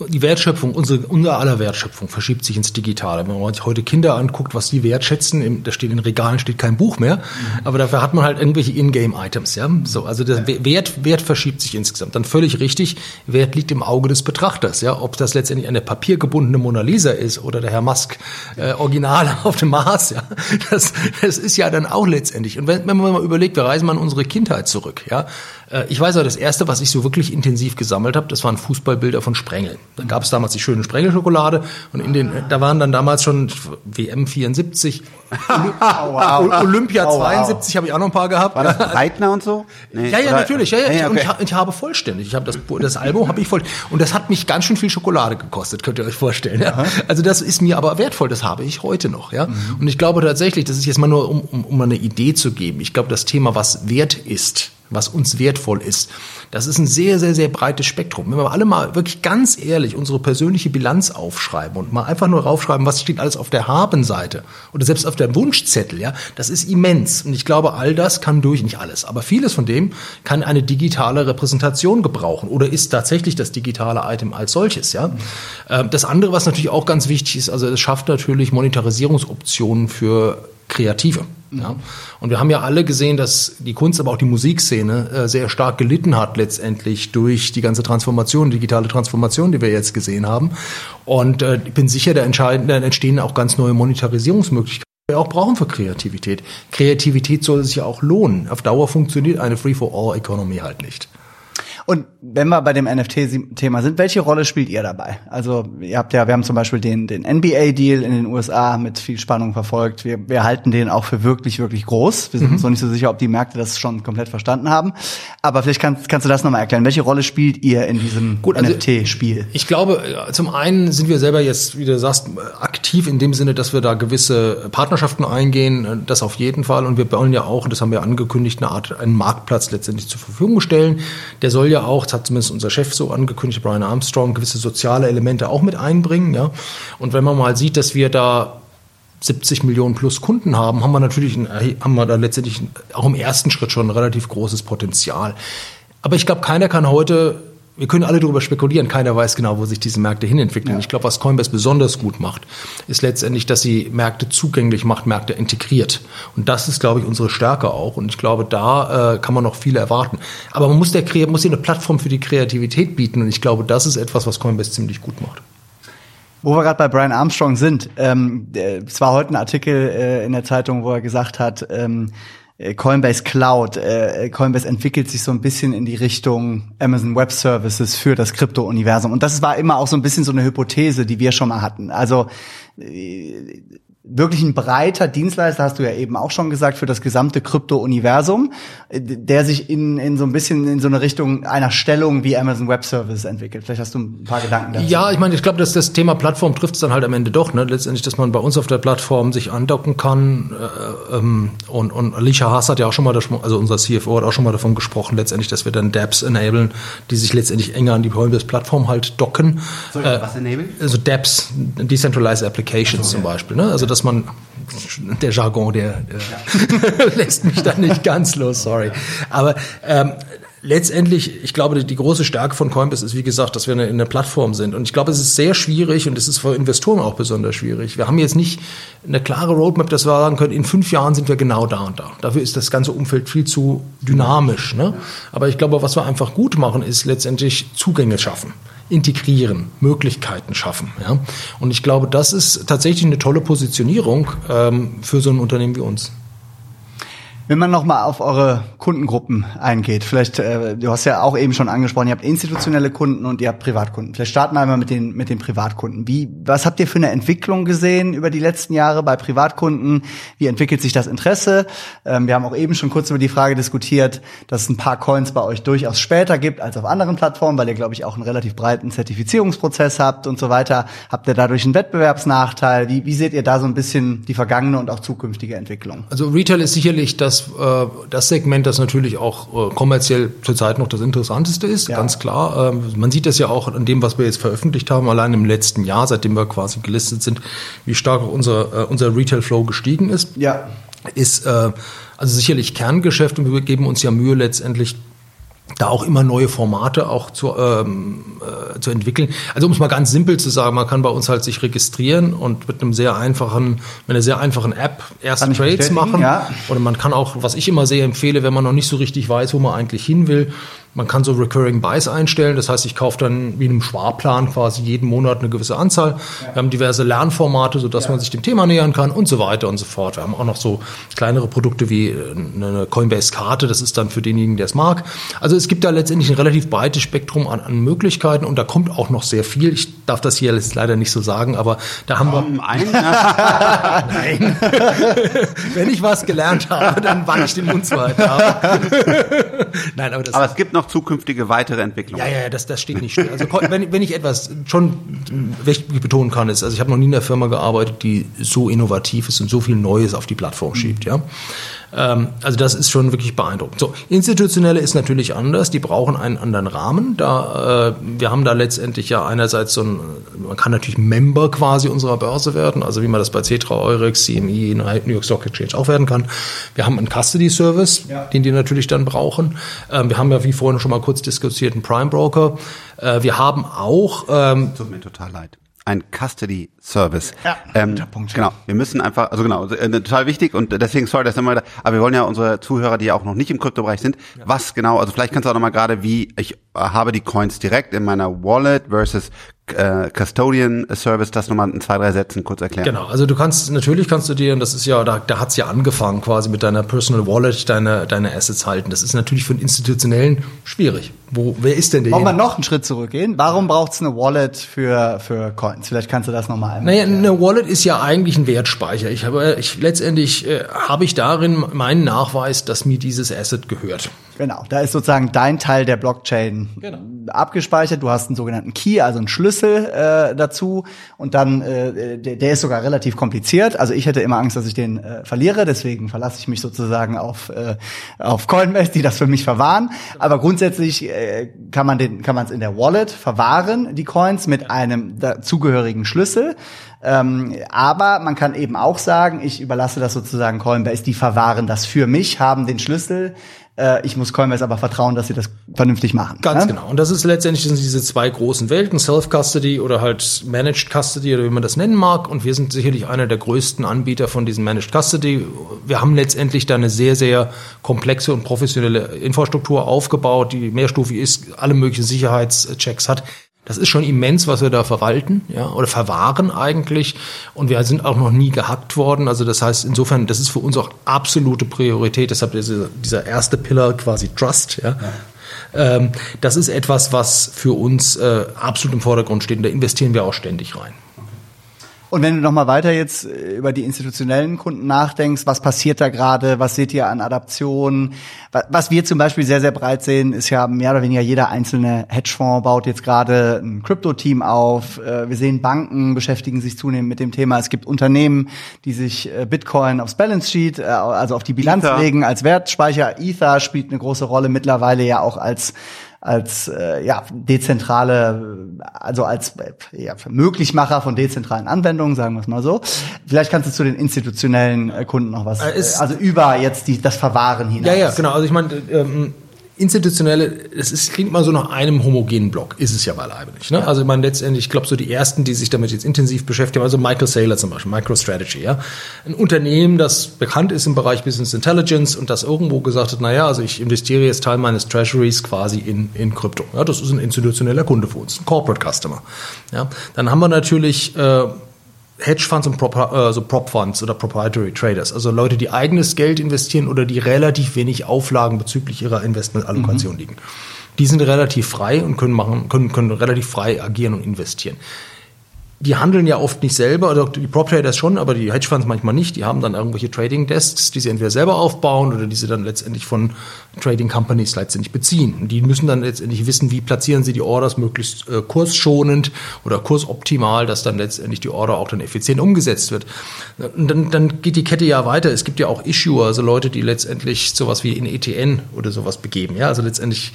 [SPEAKER 2] die Wertschöpfung, unsere, unser aller Wertschöpfung verschiebt sich ins Digitale. Wenn man sich heute Kinder anguckt, was die wertschätzen, im, da steht in Regalen steht kein Buch mehr, mhm. aber dafür hat man halt irgendwelche Ingame-Items, ja. So, also der ja. Wert, Wert verschiebt sich insgesamt. Dann völlig richtig, Wert liegt im Auge des Betrachters, ja. Ob das letztendlich eine papiergebundene Mona Lisa ist oder der Herr Musk äh, Original auf dem Mars, ja. Das, das ist ja dann auch letztendlich. Und wenn, wenn man mal überlegt, wir reisen mal in unsere Kindheit zurück, ja. Äh, ich weiß ja, das erste, was ich so wirklich intensiv gesammelt habe, das waren Fußballbilder von Sprengeln. Da gab es damals die schöne Sprengelschokolade und in den, da waren dann damals schon WM 74, oh, wow. Olympia oh, 72 wow. habe ich auch noch ein paar gehabt.
[SPEAKER 1] War das Breitner und so?
[SPEAKER 2] Nee, ja, ja, natürlich. Ja, ja. Hey, okay. Und ich, ich, habe vollständig. Ich habe das, das Album habe ich voll. Und das hat mich ganz schön viel Schokolade gekostet, könnt ihr euch vorstellen. Ja? Also das ist mir aber wertvoll. Das habe ich heute noch. Ja. Mhm. Und ich glaube tatsächlich, das ist jetzt mal nur, um, um, um eine Idee zu geben. Ich glaube, das Thema, was wert ist, was uns wertvoll ist. Das ist ein sehr, sehr, sehr breites Spektrum. Wenn wir alle mal wirklich ganz ehrlich unsere persönliche Bilanz aufschreiben und mal einfach nur raufschreiben, was steht alles auf der Habenseite oder selbst auf der Wunschzettel, ja, das ist immens. Und ich glaube, all das kann durch, nicht alles, aber vieles von dem kann eine digitale Repräsentation gebrauchen oder ist tatsächlich das digitale Item als solches, ja. Mhm. Das andere, was natürlich auch ganz wichtig ist, also es schafft natürlich Monetarisierungsoptionen für Kreative. Ja. Und wir haben ja alle gesehen, dass die Kunst, aber auch die Musikszene äh, sehr stark gelitten hat letztendlich durch die ganze Transformation, digitale Transformation, die wir jetzt gesehen haben. Und äh, ich bin sicher, da, da entstehen auch ganz neue Monetarisierungsmöglichkeiten wir auch brauchen für Kreativität. Kreativität soll sich ja auch lohnen. Auf Dauer funktioniert eine Free-for-all-Economy halt nicht.
[SPEAKER 3] Und wenn wir bei dem NFT-Thema sind, welche Rolle spielt ihr dabei? Also ihr habt ja, wir haben zum Beispiel den, den NBA-Deal in den USA mit viel Spannung verfolgt. Wir, wir halten den auch für wirklich, wirklich groß. Wir sind mhm. uns noch nicht so sicher, ob die Märkte das schon komplett verstanden haben. Aber vielleicht kannst, kannst du das nochmal erklären. Welche Rolle spielt ihr in diesem also NFT-Spiel?
[SPEAKER 2] Ich glaube, zum einen sind wir selber jetzt, wie du sagst, aktiv in dem Sinne, dass wir da gewisse Partnerschaften eingehen. Das auf jeden Fall. Und wir wollen ja auch, das haben wir angekündigt, eine Art, einen Marktplatz letztendlich zur Verfügung stellen. Der soll ja auch, das hat zumindest unser Chef so angekündigt, Brian Armstrong, gewisse soziale Elemente auch mit einbringen. Ja? Und wenn man mal sieht, dass wir da 70 Millionen plus Kunden haben, haben wir natürlich, haben wir da letztendlich auch im ersten Schritt schon ein relativ großes Potenzial. Aber ich glaube, keiner kann heute wir können alle darüber spekulieren, keiner weiß genau, wo sich diese Märkte hinentwickeln. Ja. Ich glaube, was Coinbase besonders gut macht, ist letztendlich, dass sie Märkte zugänglich macht, Märkte integriert. Und das ist, glaube ich, unsere Stärke auch. Und ich glaube, da äh, kann man noch viel erwarten. Aber man muss der muss hier eine Plattform für die Kreativität bieten. Und ich glaube, das ist etwas, was Coinbase ziemlich gut macht.
[SPEAKER 3] Wo wir gerade bei Brian Armstrong sind, ähm, es war heute ein Artikel äh, in der Zeitung, wo er gesagt hat, ähm, äh, Coinbase Cloud. Äh, Coinbase entwickelt sich so ein bisschen in die Richtung Amazon Web Services für das Krypto-Universum. Und das war immer auch so ein bisschen so eine Hypothese, die wir schon mal hatten. Also äh, wirklich ein breiter Dienstleister, hast du ja eben auch schon gesagt, für das gesamte Krypto-Universum, der sich in, in so ein bisschen in so eine Richtung einer Stellung wie Amazon Web Services entwickelt. Vielleicht hast du ein paar Gedanken
[SPEAKER 2] dazu. Ja, ich meine, ich glaube, dass das Thema Plattform trifft es dann halt am Ende doch. Ne? Letztendlich, dass man bei uns auf der Plattform sich andocken kann. Äh, ähm, und, und Alicia Haas hat ja auch schon mal, also unser CFO hat auch schon mal davon gesprochen, letztendlich, dass wir dann Dapps enablen, die sich letztendlich enger an die Coinbase-Plattform halt docken. Sorry, äh, was enablen? Also Dapps, Decentralized Applications also, zum Beispiel. Ne? Also dass man der Jargon, der, der ja. lässt mich da nicht ganz los, sorry. Aber ähm, letztendlich, ich glaube, die große Stärke von Coinbase ist, wie gesagt, dass wir eine, eine Plattform sind. Und ich glaube, es ist sehr schwierig und es ist für Investoren auch besonders schwierig. Wir haben jetzt nicht eine klare Roadmap, dass wir sagen können, in fünf Jahren sind wir genau da und da. Dafür ist das ganze Umfeld viel zu dynamisch. Ne? Aber ich glaube, was wir einfach gut machen, ist letztendlich Zugänge schaffen integrieren, Möglichkeiten schaffen. Ja? Und ich glaube, das ist tatsächlich eine tolle Positionierung ähm, für so ein Unternehmen wie uns.
[SPEAKER 3] Wenn man nochmal auf eure Kundengruppen eingeht, vielleicht, äh, du hast ja auch eben schon angesprochen, ihr habt institutionelle Kunden und ihr habt Privatkunden. Vielleicht starten wir einmal mit den, mit den Privatkunden. Wie, was habt ihr für eine Entwicklung gesehen über die letzten Jahre bei Privatkunden? Wie entwickelt sich das Interesse? Ähm, wir haben auch eben schon kurz über die Frage diskutiert, dass es ein paar Coins bei euch durchaus später gibt als auf anderen Plattformen, weil ihr, glaube ich, auch einen relativ breiten Zertifizierungsprozess habt und so weiter. Habt ihr dadurch einen Wettbewerbsnachteil? Wie, wie seht ihr da so ein bisschen die vergangene und auch zukünftige Entwicklung?
[SPEAKER 2] Also Retail ist sicherlich das äh, das Segment, das natürlich auch äh, kommerziell zurzeit noch das interessanteste ist, ja. ganz klar. Ähm, man sieht das ja auch an dem, was wir jetzt veröffentlicht haben, allein im letzten Jahr, seitdem wir quasi gelistet sind, wie stark unser, äh, unser Retail-Flow gestiegen ist.
[SPEAKER 3] Ja.
[SPEAKER 2] Ist äh, also sicherlich Kerngeschäft und wir geben uns ja Mühe letztendlich da auch immer neue Formate auch zu, ähm, äh, zu entwickeln. Also um es mal ganz simpel zu sagen, man kann bei uns halt sich registrieren und mit einem sehr einfachen, mit einer sehr einfachen App erste Trades machen. Ja. Oder man kann auch, was ich immer sehr empfehle, wenn man noch nicht so richtig weiß, wo man eigentlich hin will, man kann so Recurring Buys einstellen, das heißt, ich kaufe dann wie in einem Sparplan quasi jeden Monat eine gewisse Anzahl. Wir haben diverse Lernformate, sodass ja. man sich dem Thema nähern kann und so weiter und so fort. Wir haben auch noch so kleinere Produkte wie äh, eine Coinbase-Karte, das ist dann für denjenigen, der es mag. Also es gibt da letztendlich ein relativ breites Spektrum an, an Möglichkeiten und da kommt auch noch sehr viel. Ich darf das hier jetzt leider nicht so sagen, aber da haben Komm, wir... Ein? Nein. Wenn ich was gelernt habe, dann wann ich den Mund zu halten
[SPEAKER 1] Nein, aber das... Aber es gibt noch noch zukünftige weitere Entwicklungen.
[SPEAKER 2] Ja, ja, das, das steht nicht still. Also wenn, wenn ich etwas schon wirklich betonen kann, ist, also ich habe noch nie in einer Firma gearbeitet, die so innovativ ist und so viel Neues auf die Plattform schiebt, ja. Ähm, also das ist schon wirklich beeindruckend. So, institutionelle ist natürlich anders, die brauchen einen anderen Rahmen. Da, äh, wir haben da letztendlich ja einerseits so ein, man kann natürlich Member quasi unserer Börse werden, also wie man das bei Cetra, Eurex, CME, New York Stock Exchange auch werden kann. Wir haben einen Custody Service, ja. den die natürlich dann brauchen. Ähm, wir haben ja wie vorhin schon mal kurz diskutiert einen Prime Broker. Äh, wir haben auch
[SPEAKER 1] ähm, Tut mir total leid ein Custody Service. Ja, ähm, Punkt. Genau, wir müssen einfach, also genau, äh, total wichtig und deswegen sorry, dass immer, aber wir wollen ja unsere Zuhörer, die ja auch noch nicht im Kryptobereich sind, ja. was genau, also vielleicht kannst du auch noch mal gerade, wie ich habe die Coins direkt in meiner Wallet versus äh, Custodian Service, das nochmal in zwei, drei Sätzen kurz erklären.
[SPEAKER 2] Genau, also du kannst, natürlich kannst du dir, und das ist ja, da, da hat's ja angefangen quasi mit deiner Personal Wallet, deine, deine Assets halten. Das ist natürlich für einen Institutionellen schwierig. Wo, wer ist denn der?
[SPEAKER 3] Wollen wir noch einen Schritt zurückgehen? Warum braucht's eine Wallet für, für Coins? Vielleicht kannst du das nochmal
[SPEAKER 2] einmal. Naja, eine Wallet ist ja eigentlich ein Wertspeicher. Ich habe, ich, letztendlich äh, habe ich darin meinen Nachweis, dass mir dieses Asset gehört.
[SPEAKER 3] Genau, da ist sozusagen dein Teil der Blockchain genau. abgespeichert. Du hast einen sogenannten Key, also einen Schlüssel äh, dazu. Und dann, äh, der, der ist sogar relativ kompliziert. Also ich hätte immer Angst, dass ich den äh, verliere. Deswegen verlasse ich mich sozusagen auf, äh, auf Coinbase, die das für mich verwahren. Aber grundsätzlich äh, kann man den, kann man es in der Wallet verwahren, die Coins, mit einem dazugehörigen Schlüssel. Ähm, aber man kann eben auch sagen, ich überlasse das sozusagen Coinbase, die verwahren das für mich, haben den Schlüssel, ich muss Coinbase aber vertrauen, dass sie das vernünftig machen.
[SPEAKER 2] Ganz ne? genau. Und das ist letztendlich sind diese zwei großen Welten, Self-Custody oder halt Managed Custody oder wie man das nennen mag. Und wir sind sicherlich einer der größten Anbieter von diesem Managed Custody. Wir haben letztendlich da eine sehr, sehr komplexe und professionelle Infrastruktur aufgebaut, die mehrstufig ist, alle möglichen Sicherheitschecks hat. Das ist schon immens, was wir da verwalten, ja, oder verwahren eigentlich. Und wir sind auch noch nie gehackt worden. Also das heißt, insofern, das ist für uns auch absolute Priorität. Deshalb dieser, erste Pillar quasi Trust, ja. ja. Ähm, das ist etwas, was für uns äh, absolut im Vordergrund steht. Und da investieren wir auch ständig rein.
[SPEAKER 3] Und wenn du noch mal weiter jetzt äh, über die institutionellen Kunden nachdenkst, was passiert da gerade? Was seht ihr an Adaptionen? Was wir zum Beispiel sehr, sehr breit sehen, ist ja mehr oder weniger jeder einzelne Hedgefonds baut jetzt gerade ein Krypto-Team auf. Äh, wir sehen Banken beschäftigen sich zunehmend mit dem Thema. Es gibt Unternehmen, die sich äh, Bitcoin aufs Balance Sheet, also auf die Bilanz Ether. legen als Wertspeicher. Ether spielt eine große Rolle mittlerweile ja auch als als äh, ja, dezentrale, also als äh, ja, Möglichmacher von dezentralen Anwendungen, sagen wir es mal so. Vielleicht kannst du zu den institutionellen äh, Kunden noch was, äh, also über jetzt die, das Verwahren hinaus.
[SPEAKER 2] Ja, ja, genau. Also ich meine, ähm, institutionelle, es ist, klingt mal so nach einem homogenen Block, ist es ja beileibe nicht. Ne? Also man letztendlich, ich glaube, so die ersten, die sich damit jetzt intensiv beschäftigen, also Michael Saylor zum Beispiel, MicroStrategy, ja. Ein Unternehmen, das bekannt ist im Bereich Business Intelligence und das irgendwo gesagt hat, naja, also ich investiere jetzt Teil meines Treasuries quasi in, in Krypto. Ja, das ist ein institutioneller Kunde für uns, ein Corporate Customer. Ja, dann haben wir natürlich äh, Hedgefonds und Prop, äh, so Prop Funds oder Proprietary Traders, also Leute, die eigenes Geld investieren oder die relativ wenig Auflagen bezüglich ihrer Investmentallokation mhm. liegen. Die sind relativ frei und können machen, können, können relativ frei agieren und investieren die handeln ja oft nicht selber, oder die Prop Traders schon, aber die Hedgefonds manchmal nicht. Die haben dann irgendwelche Trading Desks, die sie entweder selber aufbauen oder die sie dann letztendlich von Trading Companies letztendlich beziehen. Die müssen dann letztendlich wissen, wie platzieren sie die Orders möglichst äh, kursschonend oder kursoptimal, dass dann letztendlich die Order auch dann effizient umgesetzt wird. Und dann, dann geht die Kette ja weiter. Es gibt ja auch Issuer, also Leute, die letztendlich sowas wie in ETN oder sowas begeben. Ja, also letztendlich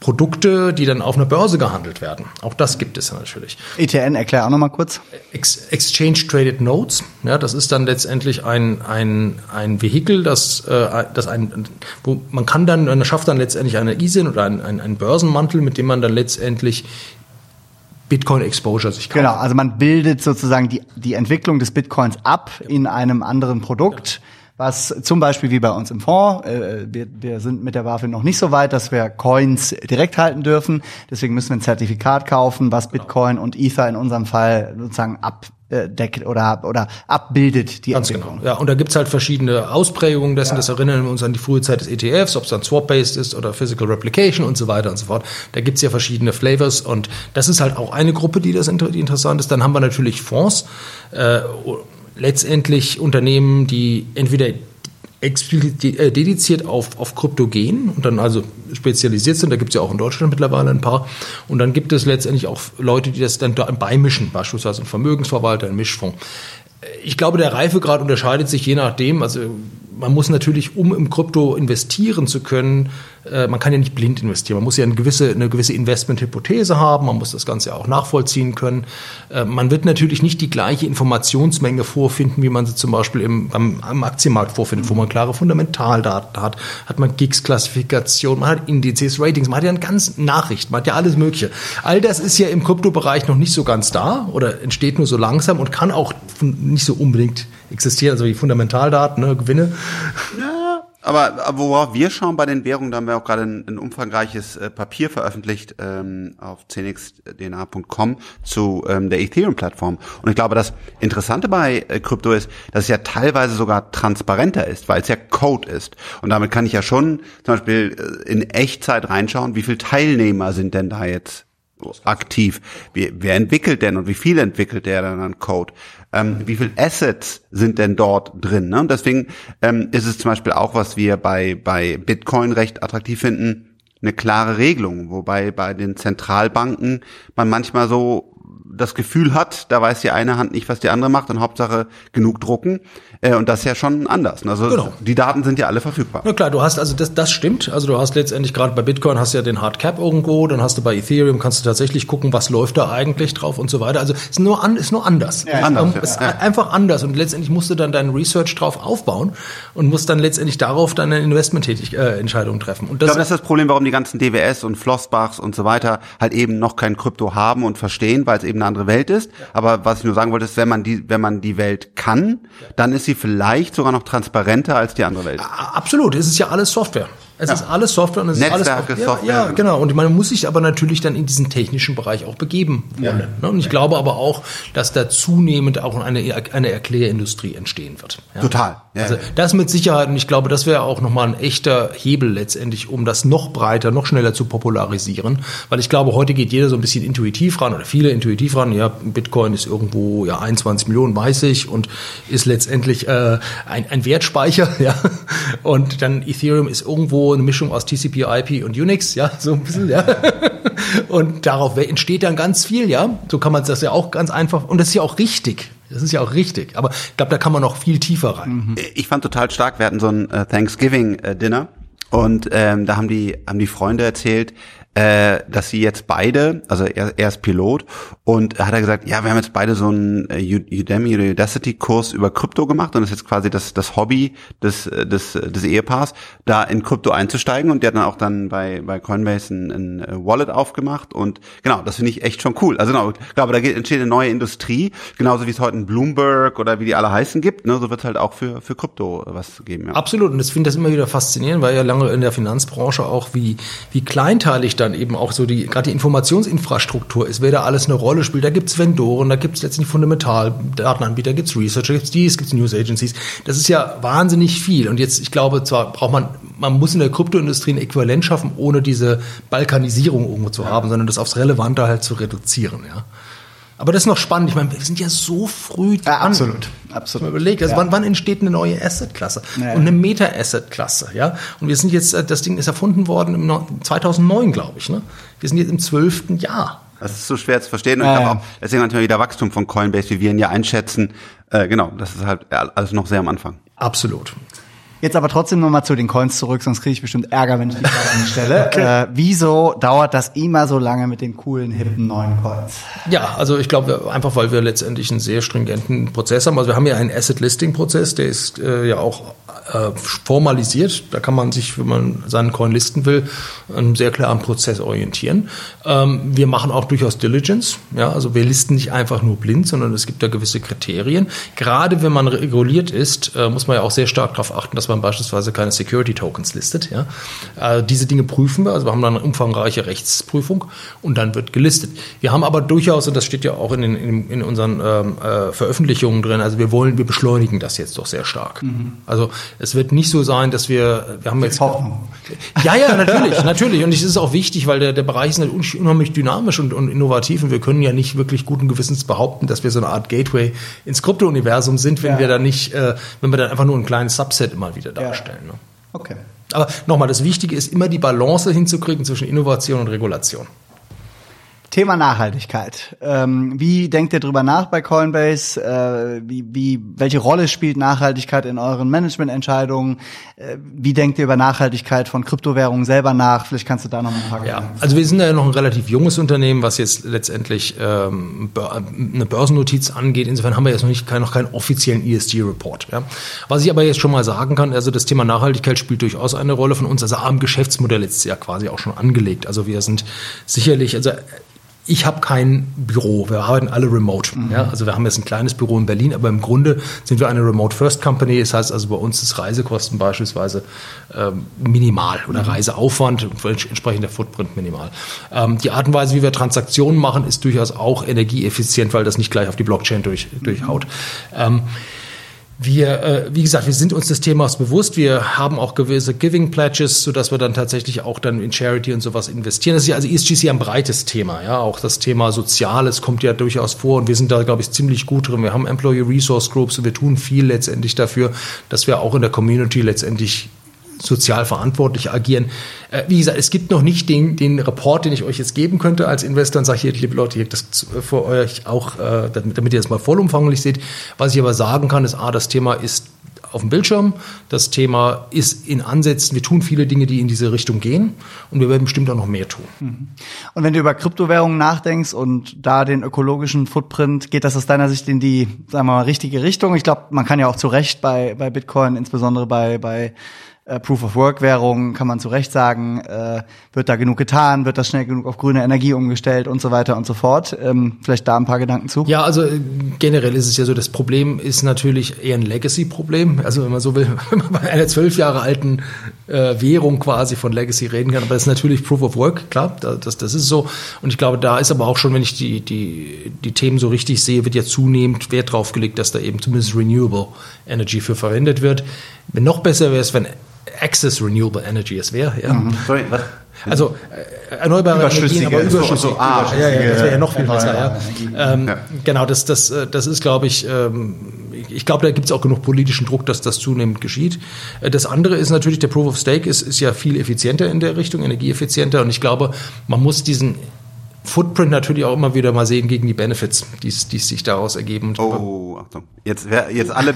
[SPEAKER 2] Produkte, die dann auf einer Börse gehandelt werden. Auch das gibt es natürlich.
[SPEAKER 3] ETN, erklär auch nochmal kurz.
[SPEAKER 2] Ex Exchange Traded Notes, ja, das ist dann letztendlich ein, ein, ein Vehikel, das, äh, das ein, wo man kann dann, man schafft dann letztendlich eine ISIN oder einen ein Börsenmantel, mit dem man dann letztendlich Bitcoin Exposure sich
[SPEAKER 3] kauft. Genau, also man bildet sozusagen die, die Entwicklung des Bitcoins ab in einem anderen Produkt. Ja was zum Beispiel wie bei uns im Fonds, äh, wir, wir sind mit der BaFin noch nicht so weit, dass wir Coins direkt halten dürfen. Deswegen müssen wir ein Zertifikat kaufen, was Bitcoin und Ether in unserem Fall sozusagen abdeckt oder, oder abbildet die
[SPEAKER 2] Ganz Entwicklung. genau. Ja, und da gibt's halt verschiedene Ausprägungen dessen. Ja. Das erinnern wir uns an die frühe Zeit des ETFs, ob es dann Swap-based ist oder Physical Replication und so weiter und so fort. Da gibt's ja verschiedene Flavors und das ist halt auch eine Gruppe, die das die interessant ist. Dann haben wir natürlich Fonds. Äh, letztendlich Unternehmen, die entweder äh, dediziert auf, auf Krypto gehen und dann also spezialisiert sind. Da gibt es ja auch in Deutschland mittlerweile ein paar. Und dann gibt es letztendlich auch Leute, die das dann da beimischen, beispielsweise ein Vermögensverwalter, ein Mischfonds. Ich glaube, der Reifegrad unterscheidet sich je nachdem. Also man muss natürlich, um im Krypto investieren zu können, äh, man kann ja nicht blind investieren. Man muss ja eine gewisse, eine gewisse Investmenthypothese haben. Man muss das Ganze auch nachvollziehen können. Äh, man wird natürlich nicht die gleiche Informationsmenge vorfinden, wie man sie zum Beispiel im, am, am Aktienmarkt vorfindet, wo man klare Fundamentaldaten hat. Hat man Gigs-Klassifikation, man hat Indizes, Ratings, man hat ja eine ganze Nachricht, man hat ja alles Mögliche. All das ist ja im Kryptobereich noch nicht so ganz da oder entsteht nur so langsam und kann auch nicht so unbedingt existieren, also die Fundamentaldaten, ne, Gewinne.
[SPEAKER 1] Ja, aber, aber worauf wir schauen bei den Währungen, da haben wir auch gerade ein, ein umfangreiches äh, Papier veröffentlicht ähm, auf cnxdna.com zu ähm, der Ethereum-Plattform. Und ich glaube, das Interessante bei äh, Krypto ist, dass es ja teilweise sogar transparenter ist, weil es ja Code ist. Und damit kann ich ja schon zum Beispiel äh, in Echtzeit reinschauen, wie viele Teilnehmer sind denn da jetzt aktiv? Wie, wer entwickelt denn und wie viel entwickelt der dann an Code? ähm, wie viel Assets sind denn dort drin. Ne? Und deswegen ähm, ist es zum Beispiel auch, was wir bei, bei Bitcoin recht attraktiv finden, eine klare Regelung, wobei bei den Zentralbanken man manchmal so das Gefühl hat, da weiß die eine Hand nicht, was die andere macht und Hauptsache genug drucken. Äh, und das ist ja schon anders. Also genau. die Daten sind ja alle verfügbar.
[SPEAKER 2] Na klar, du hast, also das, das stimmt. Also du hast letztendlich gerade bei Bitcoin hast du ja den Hard Cap irgendwo, dann hast du bei Ethereum, kannst du tatsächlich gucken, was läuft da eigentlich drauf und so weiter. Also ist nur, an, ist nur anders. Ja, anders um, ja. Ist ja. einfach anders. Und letztendlich musst du dann deinen Research drauf aufbauen und musst dann letztendlich darauf deine Investmententscheidung äh, treffen. Und
[SPEAKER 1] das ich glaube, das ist das Problem, warum die ganzen DWS und Flossbachs und so weiter halt eben noch kein Krypto haben und verstehen, weil es eben eine andere Welt ist. Ja. Aber was ich nur sagen wollte, ist, wenn man die, wenn man die Welt kann, dann ist sie vielleicht sogar noch transparenter als die andere Welt.
[SPEAKER 2] Absolut, es ist ja alles Software. Es ja. ist alles Software und es
[SPEAKER 1] Netzwerke,
[SPEAKER 2] ist alles
[SPEAKER 1] Software.
[SPEAKER 2] Ja, ja, genau. Und man muss sich aber natürlich dann in diesen technischen Bereich auch begeben wollen. Ja. Und ich glaube aber auch, dass da zunehmend auch eine, eine Erklärindustrie entstehen wird.
[SPEAKER 1] Ja? Total.
[SPEAKER 2] Ja. Also das mit Sicherheit. Und ich glaube, das wäre auch nochmal ein echter Hebel letztendlich, um das noch breiter, noch schneller zu popularisieren. Weil ich glaube, heute geht jeder so ein bisschen intuitiv ran oder viele intuitiv ran. Ja, Bitcoin ist irgendwo ja 21 Millionen, weiß ich, und ist letztendlich äh, ein, ein Wertspeicher. Ja. Und dann Ethereum ist irgendwo eine Mischung aus TCP, IP und Unix, ja, so ein bisschen, ja. Und darauf entsteht dann ganz viel, ja. So kann man das ja auch ganz einfach, und das ist ja auch richtig. Das ist ja auch richtig. Aber ich glaube, da kann man noch viel tiefer rein. Mhm.
[SPEAKER 1] Ich fand total stark, wir hatten so ein äh, Thanksgiving-Dinner. Und ähm, da haben die haben die Freunde erzählt, äh, dass sie jetzt beide, also er, er ist Pilot und hat er gesagt, ja, wir haben jetzt beide so einen äh, Udemy oder Udacity Kurs über Krypto gemacht und das ist jetzt quasi das, das Hobby des, des, des Ehepaars, da in Krypto einzusteigen und der hat dann auch dann bei, bei Coinbase ein, ein äh, Wallet aufgemacht und genau, das finde ich echt schon cool. Also genau, ich glaube, da entsteht eine neue Industrie, genauso wie es heute ein Bloomberg oder wie die alle heißen gibt, ne, so wird halt auch für, für Krypto was geben.
[SPEAKER 2] Ja. Absolut und ich finde das immer wieder faszinierend, weil ja lange in der Finanzbranche auch wie, wie kleinteilig dann eben auch so die, gerade die Informationsinfrastruktur ist, wer da alles eine Rolle spielt. Da gibt's Vendoren, da gibt's letztlich Fundamentaldatenanbieter, gibt's Researcher, gibt's dies, gibt's News Agencies. Das ist ja wahnsinnig viel. Und jetzt, ich glaube, zwar braucht man, man muss in der Kryptoindustrie ein Äquivalent schaffen, ohne diese Balkanisierung irgendwo zu haben, sondern das aufs Relevante halt zu reduzieren, ja. Aber das ist noch spannend. Ich meine, wir sind ja so früh
[SPEAKER 3] dran. Ja, absolut. absolut.
[SPEAKER 2] Mal überlegt, also ja. wann, wann entsteht eine neue Asset-Klasse ja, und eine Meta-Asset-Klasse, ja? Und wir sind jetzt, äh, das Ding ist erfunden worden im 2009, glaube ich, ne? Wir sind jetzt im zwölften Jahr.
[SPEAKER 1] Das ist so schwer zu verstehen und ich glaube auch, deswegen natürlich wieder Wachstum von Coinbase, wie wir ihn ja einschätzen. Äh, genau, das ist halt alles noch sehr am Anfang.
[SPEAKER 2] Absolut.
[SPEAKER 3] Jetzt aber trotzdem nochmal zu den Coins zurück, sonst kriege ich bestimmt Ärger, wenn ich die Frage stelle. Okay. Äh, wieso dauert das immer so lange mit den coolen, hippen neuen Coins?
[SPEAKER 2] Ja, also ich glaube einfach, weil wir letztendlich einen sehr stringenten Prozess haben. Also wir haben ja einen Asset-Listing-Prozess, der ist äh, ja auch äh, formalisiert. Da kann man sich, wenn man seinen Coin listen will, einen sehr klaren Prozess orientieren. Ähm, wir machen auch durchaus Diligence. Ja, also wir listen nicht einfach nur blind, sondern es gibt da gewisse Kriterien. Gerade wenn man reguliert ist, äh, muss man ja auch sehr stark darauf achten, dass man beispielsweise keine Security Tokens listet. Ja? Äh, diese Dinge prüfen wir, also wir haben dann eine umfangreiche Rechtsprüfung und dann wird gelistet. Wir haben aber durchaus, und das steht ja auch in, in, in unseren ähm, äh, Veröffentlichungen drin, also wir wollen, wir beschleunigen das jetzt doch sehr stark. Mhm. Also es wird nicht so sein, dass wir, wir haben jetzt.
[SPEAKER 3] Hoffnung.
[SPEAKER 2] Ja, ja, natürlich, natürlich. Und es ist auch wichtig, weil der, der Bereich ist natürlich unheimlich dynamisch und, und innovativ und wir können ja nicht wirklich guten Gewissens behaupten, dass wir so eine Art Gateway ins Krypto-Universum sind, wenn ja. wir da nicht, äh, wenn wir dann einfach nur ein kleines Subset immer wieder darstellen. Ja. Ne?
[SPEAKER 3] Okay.
[SPEAKER 2] Aber nochmal, das Wichtige ist immer die Balance hinzukriegen zwischen Innovation und Regulation.
[SPEAKER 3] Thema Nachhaltigkeit. Ähm, wie denkt ihr drüber nach bei Coinbase? Äh, wie, wie, welche Rolle spielt Nachhaltigkeit in euren Managemententscheidungen? Äh, wie denkt ihr über Nachhaltigkeit von Kryptowährungen selber nach? Vielleicht kannst du da noch ein paar
[SPEAKER 2] Ja, also wir sind ja noch ein relativ junges Unternehmen, was jetzt letztendlich ähm, eine Börsennotiz angeht. Insofern haben wir jetzt noch nicht noch keinen offiziellen ESG-Report. Ja. Was ich aber jetzt schon mal sagen kann, also das Thema Nachhaltigkeit spielt durchaus eine Rolle von uns. Also am Geschäftsmodell ist ja quasi auch schon angelegt. Also wir sind sicherlich, also ich habe kein Büro, wir arbeiten alle remote. Mhm. Ja, also wir haben jetzt ein kleines Büro in Berlin, aber im Grunde sind wir eine Remote First Company. Das heißt also bei uns ist Reisekosten beispielsweise ähm, minimal oder mhm. Reiseaufwand entsprechend der Footprint minimal. Ähm, die Art und Weise, wie wir Transaktionen machen, ist durchaus auch energieeffizient, weil das nicht gleich auf die Blockchain durch, durchhaut. Ähm, wir, äh, wie gesagt, wir sind uns des Themas bewusst. Wir haben auch gewisse Giving Pledges, so dass wir dann tatsächlich auch dann in Charity und sowas investieren. Das ist ja also ESG ist ja ein breites Thema, ja. Auch das Thema Soziales kommt ja durchaus vor und wir sind da, glaube ich, ziemlich gut drin. Wir haben Employee Resource Groups und wir tun viel letztendlich dafür, dass wir auch in der Community letztendlich sozial verantwortlich agieren. Äh, wie gesagt, es gibt noch nicht den, den Report, den ich euch jetzt geben könnte als Investor und sage hier, liebe Leute, hier das für euch auch, äh, damit, damit ihr das mal vollumfanglich seht. Was ich aber sagen kann, ist, A, das Thema ist auf dem Bildschirm. Das Thema ist in Ansätzen. Wir tun viele Dinge, die in diese Richtung gehen. Und wir werden bestimmt auch noch mehr tun. Mhm.
[SPEAKER 3] Und wenn du über Kryptowährungen nachdenkst und da den ökologischen Footprint, geht das aus deiner Sicht in die, sagen wir mal, richtige Richtung? Ich glaube, man kann ja auch zu Recht bei, bei Bitcoin, insbesondere bei, bei äh, Proof-of-Work-Währung, kann man zu Recht sagen, äh, wird da genug getan, wird das schnell genug auf grüne Energie umgestellt und so weiter und so fort. Ähm, vielleicht da ein paar Gedanken zu.
[SPEAKER 2] Ja, also äh, generell ist es ja so, das Problem ist natürlich eher ein Legacy-Problem. Also wenn man so will, wenn man bei einer zwölf Jahre alten äh, Währung quasi von Legacy reden kann, aber das ist natürlich Proof-of-Work, klar, das, das ist so. Und ich glaube, da ist aber auch schon, wenn ich die, die, die Themen so richtig sehe, wird ja zunehmend Wert drauf gelegt, dass da eben zumindest Renewable Energy für verwendet wird. Noch besser wäre es, wenn Access Renewable Energy es wäre. Ja. Mhm. Sorry, was? Also äh, erneuerbare Energien, aber überschüssig. So, so, ah, ja, ja, das wäre ja noch viel besser. Ja. Ähm, ja. Genau, das, das, äh, das ist, glaube ich, ähm, ich glaube, da gibt es auch genug politischen Druck, dass das zunehmend geschieht. Äh, das andere ist natürlich, der Proof of Stake ist, ist ja viel effizienter in der Richtung, energieeffizienter. Und ich glaube, man muss diesen Footprint natürlich auch immer wieder mal sehen gegen die Benefits, die sich daraus ergeben.
[SPEAKER 1] Oh, Achtung. Jetzt, jetzt alle,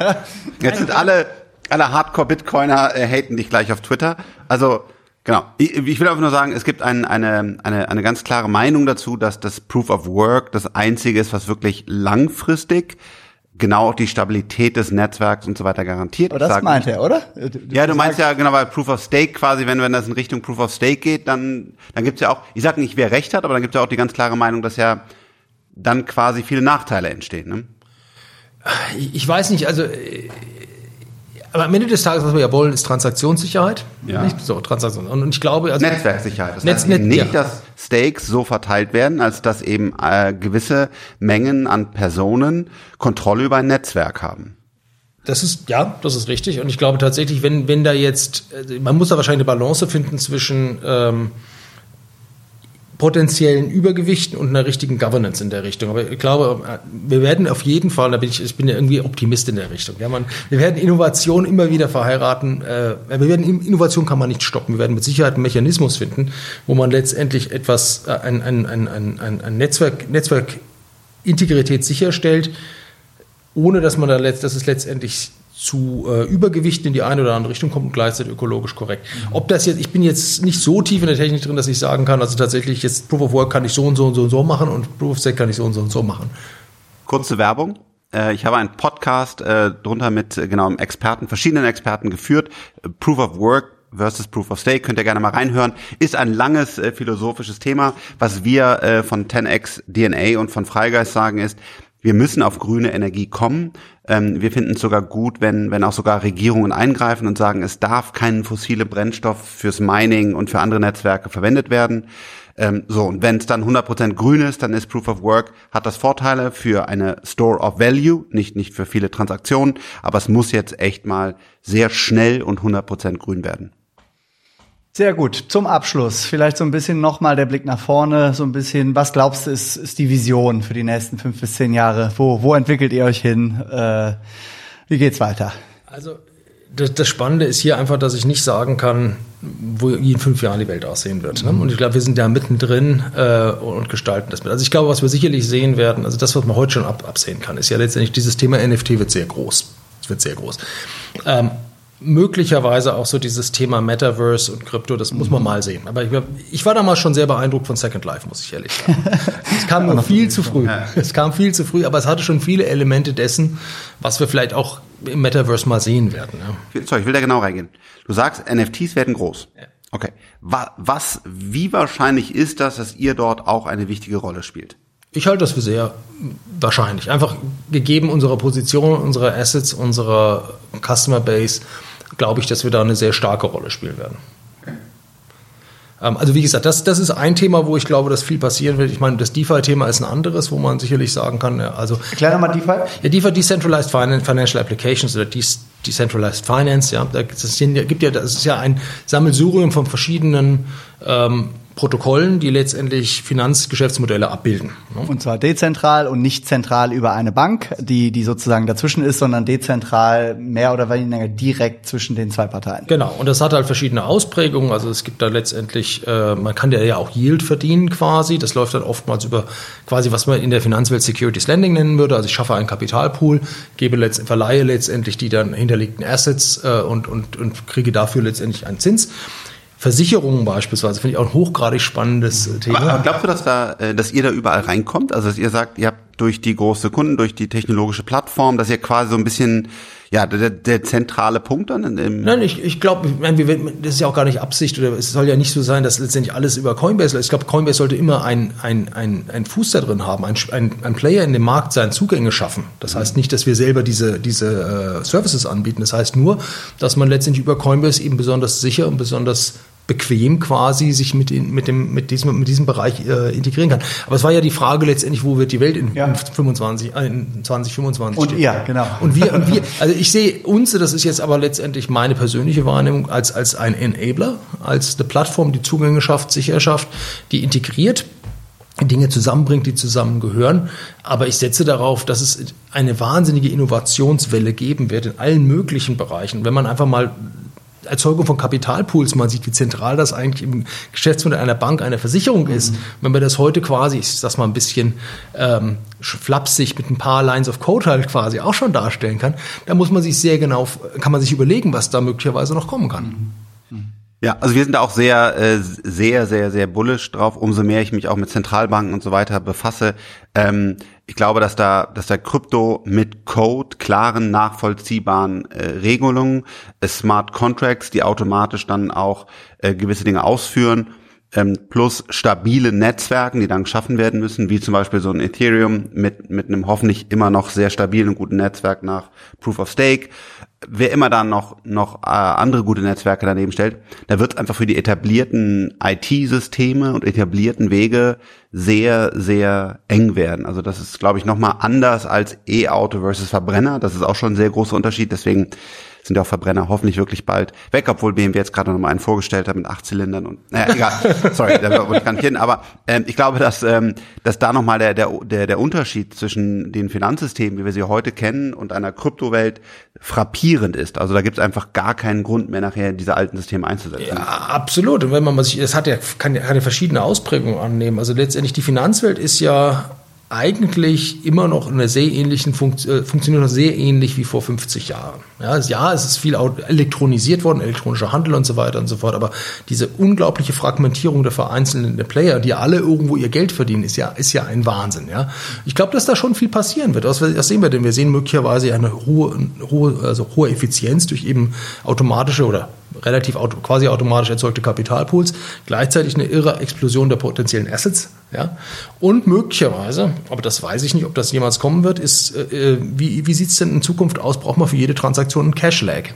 [SPEAKER 1] jetzt sind alle alle Hardcore-Bitcoiner äh, haten dich gleich auf Twitter. Also Genau. Ich, ich will einfach nur sagen, es gibt ein, eine, eine, eine ganz klare Meinung dazu, dass das Proof of Work das einzige ist, was wirklich langfristig genau die Stabilität des Netzwerks und so weiter garantiert.
[SPEAKER 3] Aber das
[SPEAKER 1] sag,
[SPEAKER 3] meint er, oder?
[SPEAKER 1] Du, ja, du meinst ja genau, weil Proof of Stake quasi, wenn, wenn das in Richtung Proof of Stake geht, dann, dann gibt's ja auch, ich sage nicht, wer recht hat, aber dann gibt's ja auch die ganz klare Meinung, dass ja dann quasi viele Nachteile entstehen. Ne?
[SPEAKER 2] Ich weiß nicht, also aber am Ende des Tages, was wir ja wollen, ist Transaktionssicherheit.
[SPEAKER 1] Ja.
[SPEAKER 2] Nicht so, Transaktion. Und ich glaube, also
[SPEAKER 1] Netzwerksicherheit. Das
[SPEAKER 2] Netz,
[SPEAKER 1] heißt
[SPEAKER 2] Net-
[SPEAKER 1] nicht,
[SPEAKER 2] ja.
[SPEAKER 1] dass Stakes so verteilt werden, als dass eben äh, gewisse Mengen an Personen Kontrolle über ein Netzwerk haben.
[SPEAKER 2] Das ist, ja, das ist richtig. Und ich glaube tatsächlich, wenn, wenn da jetzt, also man muss da wahrscheinlich eine Balance finden zwischen ähm, potenziellen Übergewichten und einer richtigen Governance in der Richtung. Aber ich glaube, wir werden auf jeden Fall, da bin ich, ich bin ja irgendwie Optimist in der Richtung. Ja, man, wir werden Innovation immer wieder verheiraten. Äh, wir werden Innovation kann man nicht stoppen. Wir werden mit Sicherheit einen Mechanismus finden, wo man letztendlich etwas, äh, ein, ein, ein, ein, ein Netzwerk, Netzwerkintegrität sicherstellt, ohne dass man da letzt, dass es letztendlich zu äh, Übergewichten in die eine oder andere Richtung kommt und gleichzeitig ökologisch korrekt. Ob das jetzt, ich bin jetzt nicht so tief in der Technik drin, dass ich sagen kann, also tatsächlich jetzt Proof of Work kann ich so und so und so und so machen und Proof of Stake kann ich so und so und so machen.
[SPEAKER 1] Kurze Werbung. Äh, Ich habe einen Podcast äh, drunter mit äh, genau Experten, verschiedenen Experten geführt. Äh, Proof of Work versus Proof of Stake, könnt ihr gerne mal reinhören. Ist ein langes äh, philosophisches Thema. Was wir äh, von 10x DNA und von Freigeist sagen ist, wir müssen auf grüne Energie kommen. Ähm, wir finden es sogar gut, wenn, wenn auch sogar Regierungen eingreifen und sagen, es darf kein fossile Brennstoff fürs Mining und für andere Netzwerke verwendet werden. Ähm, so, und wenn es dann 100% grün ist, dann ist Proof of Work, hat das Vorteile für eine Store of Value, nicht, nicht für viele Transaktionen, aber es muss jetzt echt mal sehr schnell und 100% grün werden.
[SPEAKER 3] Sehr gut. Zum Abschluss vielleicht so ein bisschen nochmal der Blick nach vorne, so ein bisschen, was glaubst du, ist, ist die Vision für die nächsten fünf bis zehn Jahre? Wo, wo entwickelt ihr euch hin? Äh, wie geht's weiter?
[SPEAKER 2] Also das, das Spannende ist hier einfach, dass ich nicht sagen kann, wo in fünf Jahren die Welt aussehen wird. Ne? Und ich glaube, wir sind da mittendrin äh, und gestalten das mit. Also ich glaube, was wir sicherlich sehen werden, also das, was man heute schon ab, absehen kann, ist ja letztendlich dieses Thema NFT wird sehr groß. Es wird sehr groß. Ähm, möglicherweise auch so dieses Thema Metaverse und Krypto, das muss man mal sehen. Aber ich, ich war damals schon sehr beeindruckt von Second Life, muss ich ehrlich sagen. Es kam nur viel zu früh. Es kam viel zu früh, aber es hatte schon viele Elemente dessen, was wir vielleicht auch im Metaverse mal sehen werden. Ja.
[SPEAKER 1] Sorry, ich will da genau reingehen. Du sagst, NFTs werden groß. Okay. Was, was, wie wahrscheinlich ist das, dass ihr dort auch eine wichtige Rolle spielt?
[SPEAKER 2] Ich halte das für sehr wahrscheinlich. Einfach gegeben unserer Position, unserer Assets, unserer Customer Base, glaube ich, dass wir da eine sehr starke Rolle spielen werden. Ähm, also wie gesagt, das, das ist ein Thema, wo ich glaube, dass viel passieren wird. Ich meine, das DeFi-Thema ist ein anderes, wo man sicherlich sagen kann, also
[SPEAKER 3] Erklär nochmal DeFi.
[SPEAKER 2] ja, DeFi Decentralized Finan- Financial Applications oder De Decentralized Finance, ja, da gibt ja, das ist ja ein Sammelsurium von verschiedenen ähm, Protokollen, die letztendlich Finanzgeschäftsmodelle abbilden. ne?
[SPEAKER 3] Und zwar dezentral und nicht zentral über eine Bank, die, die sozusagen dazwischen ist, sondern dezentral mehr oder weniger direkt zwischen den zwei Parteien.
[SPEAKER 2] Genau, und das hat halt verschiedene Ausprägungen. Also es gibt da letztendlich, äh, man kann ja ja auch Yield verdienen quasi. Das läuft dann oftmals über quasi, was man in der Finanzwelt Securities Lending nennen würde. Also ich schaffe einen Kapitalpool, gebe letzt, verleihe letztendlich die dann hinterlegten Assets äh, und, und, und kriege dafür letztendlich einen Zins. Versicherungen beispielsweise finde ich auch ein hochgradig spannendes äh, Thema.
[SPEAKER 1] Aber, aber glaubst du, dass da, äh, dass ihr da überall reinkommt? Also dass ihr sagt, ihr habt durch die große Kunden, durch die technologische Plattform, dass ihr quasi so ein bisschen ja der, der zentrale Punkt dann in, im
[SPEAKER 2] Nein, ich, ich glaube, das ist ja auch gar nicht Absicht oder es soll ja nicht so sein, dass letztendlich alles über Coinbase läuft. Ich glaube, Coinbase sollte immer ein, ein, ein, ein Fuß da drin haben, ein, ein, ein Player in dem Markt seinen Zugänge schaffen. Das heißt nicht, dass wir selber diese, diese äh, Services anbieten. Das heißt nur, dass man letztendlich über Coinbase eben besonders sicher und besonders bequem quasi sich mit, in, mit, dem, mit, diesem, mit diesem Bereich äh, integrieren kann. Aber es war ja die Frage letztendlich, wo wird die Welt in,
[SPEAKER 3] Ja.
[SPEAKER 2] in 25, äh, in 2025
[SPEAKER 3] Und
[SPEAKER 2] stehen.
[SPEAKER 3] ihr, genau.
[SPEAKER 2] Und wir, und wir, also ich sehe uns, das ist jetzt aber letztendlich meine persönliche Wahrnehmung, als, als ein Enabler, als eine Plattform, die Zugänge schafft, sicher schafft, die integriert, Dinge zusammenbringt, die zusammengehören. Aber ich setze darauf, dass es eine wahnsinnige Innovationswelle geben wird in allen möglichen Bereichen. Wenn man einfach mal Erzeugung von Kapitalpools, man sieht, wie zentral das eigentlich im Geschäftsmodell einer Bank, einer Versicherung ist. Wenn man das heute quasi, ich sag's mal ein bisschen ähm, flapsig mit ein paar Lines of Code halt quasi auch schon darstellen kann, da muss man sich sehr genau, kann man sich überlegen, was da möglicherweise noch kommen kann.
[SPEAKER 1] Ja, also wir sind da auch sehr, äh, sehr, sehr, sehr bullish drauf. Umso mehr ich mich auch mit Zentralbanken und so weiter befasse. Ähm, ich glaube, dass da, dass da Krypto mit Code, klaren, nachvollziehbaren äh, Regelungen, äh, Smart Contracts, die automatisch dann auch äh, gewisse Dinge ausführen, ähm, plus stabile Netzwerken, die dann geschaffen werden müssen, wie zum Beispiel so ein Ethereum mit, mit einem hoffentlich immer noch sehr stabilen und guten Netzwerk nach Proof of Stake wer immer dann noch noch äh, andere gute Netzwerke daneben stellt, da wird einfach für die etablierten IT-Systeme und etablierten Wege sehr sehr eng werden. Also das ist, glaube ich, noch mal anders als E-Auto versus Verbrenner. Das ist auch schon ein sehr großer Unterschied. Deswegen sind ja auch Verbrenner hoffentlich wirklich bald weg, obwohl BMW jetzt gerade noch mal einen vorgestellt hat mit acht Zylindern und naja, egal, sorry, da wollte ich gar nicht hin, aber ähm, ich glaube, dass, ähm, dass da noch mal der, der, der, der Unterschied zwischen den Finanzsystemen, wie wir sie heute kennen, und einer Kryptowelt frappierend ist. Also da gibt es einfach gar keinen Grund mehr nachher diese alten Systeme einzusetzen.
[SPEAKER 2] Ja, absolut. Und wenn man sich, das hat ja, kann, kann ja verschiedene Ausprägungen annehmen. Also letztendlich die Finanzwelt ist ja eigentlich immer noch in einer sehr ähnlichen Funkt äh, funktioniert noch sehr ähnlich wie vor 50 Jahren. Ja, ja, es ist viel elektronisiert worden, elektronischer Handel und so weiter und so fort, aber diese unglaubliche Fragmentierung der vereinzelten Player, die alle irgendwo ihr Geld verdienen, ist ja, ist ja ein Wahnsinn. Ja, ich glaube, dass da schon viel passieren wird. Was, was sehen wir denn? Wir sehen möglicherweise eine hohe, hohe, also hohe Effizienz durch eben automatische oder relativ auto, quasi automatisch erzeugte Kapitalpools, gleichzeitig eine irre Explosion der potenziellen Assets. Ja? Und möglicherweise, aber das weiß ich nicht, ob das jemals kommen wird, ist, äh, äh wie, wie sieht es denn in Zukunft aus? Braucht man für jede Transaktion einen Cash-Lag?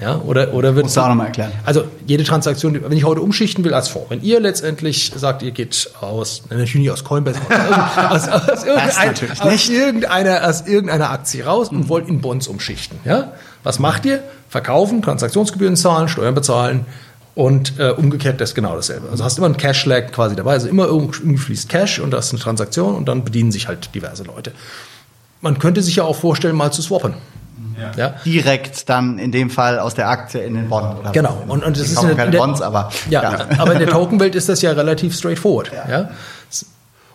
[SPEAKER 2] Ja, oder, oder wird
[SPEAKER 3] Muss auch nochmal erklären.
[SPEAKER 2] Also jede Transaktion, wenn ich heute umschichten will als Fonds, wenn ihr letztendlich sagt, ihr geht aus, natürlich nicht aus Coinbase, aus, aus, aus, irgendein, aus, irgendeiner, aus irgendeiner Aktie raus und wollt in Bonds umschichten. Ja? Was macht ihr? Verkaufen, Transaktionsgebühren zahlen, Steuern bezahlen und äh, umgekehrt das ist genau dasselbe. Also hast immer einen Cash-Lag quasi dabei. Also immer irgendwie fließt Cash und das ist eine Transaktion und dann bedienen sich halt diverse Leute. Man könnte sich ja auch vorstellen, mal zu swappen.
[SPEAKER 3] Ja. ja. Direkt dann in dem Fall aus der Aktie in den Bond.
[SPEAKER 2] Oder genau. Und, und das ist
[SPEAKER 3] eine, keine der, Bonds, aber
[SPEAKER 2] ja, ja. aber in der Tokenwelt ist das ja relativ straightforward. Ja. ja.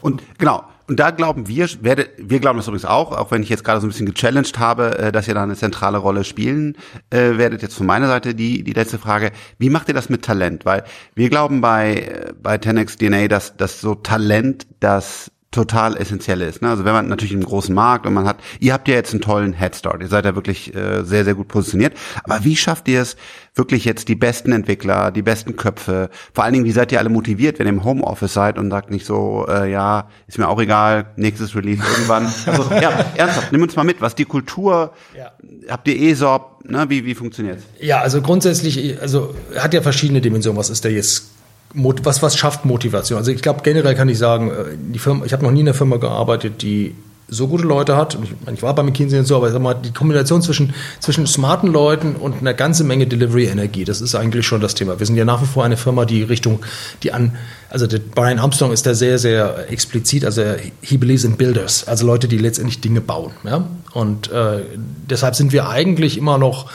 [SPEAKER 1] Und genau. Und da glauben wir, werde, wir glauben das übrigens auch, auch wenn ich jetzt gerade so ein bisschen gechallenged habe, äh, dass ihr da eine zentrale Rolle spielen äh, werdet. Jetzt von meiner Seite die, die letzte Frage. Wie macht ihr das mit Talent? Weil wir glauben bei, äh, bei 10x DNA, dass, dass so Talent das total essentiell ist. Ne? Also wenn man natürlich im großen Markt und man hat, ihr habt ja jetzt einen tollen Headstart, ihr seid ja wirklich äh, sehr, sehr gut positioniert. Aber wie schafft ihr es wirklich jetzt die besten Entwickler, die besten Köpfe? Vor allen Dingen, wie seid ihr alle motiviert, wenn ihr im Homeoffice seid und sagt nicht so, äh, ja, ist mir auch egal, nächstes Release irgendwann. Also ja, ernsthaft, nimm uns mal mit, was die Kultur, ja. habt ihr ESOP, ne? wie, wie funktioniert's?
[SPEAKER 2] Ja, also grundsätzlich, also hat ja verschiedene Dimensionen. Was ist der jetzt was, was schafft Motivation? Also ich glaube, generell kann ich sagen, äh, die Firma, ich habe noch nie in einer Firma gearbeitet, die so gute Leute hat. Ich, ich war bei McKinsey und so, aber ich sag mal, die Kombination zwischen, zwischen smarten Leuten und einer ganzen Menge Delivery-Energie, das ist eigentlich schon das Thema. Wir sind ja nach wie vor eine Firma, die Richtung, die an, also Brian Armstrong ist da sehr, sehr explizit, also he believes in builders, also Leute, die letztendlich Dinge bauen. Ja? Und äh, deshalb sind wir eigentlich immer noch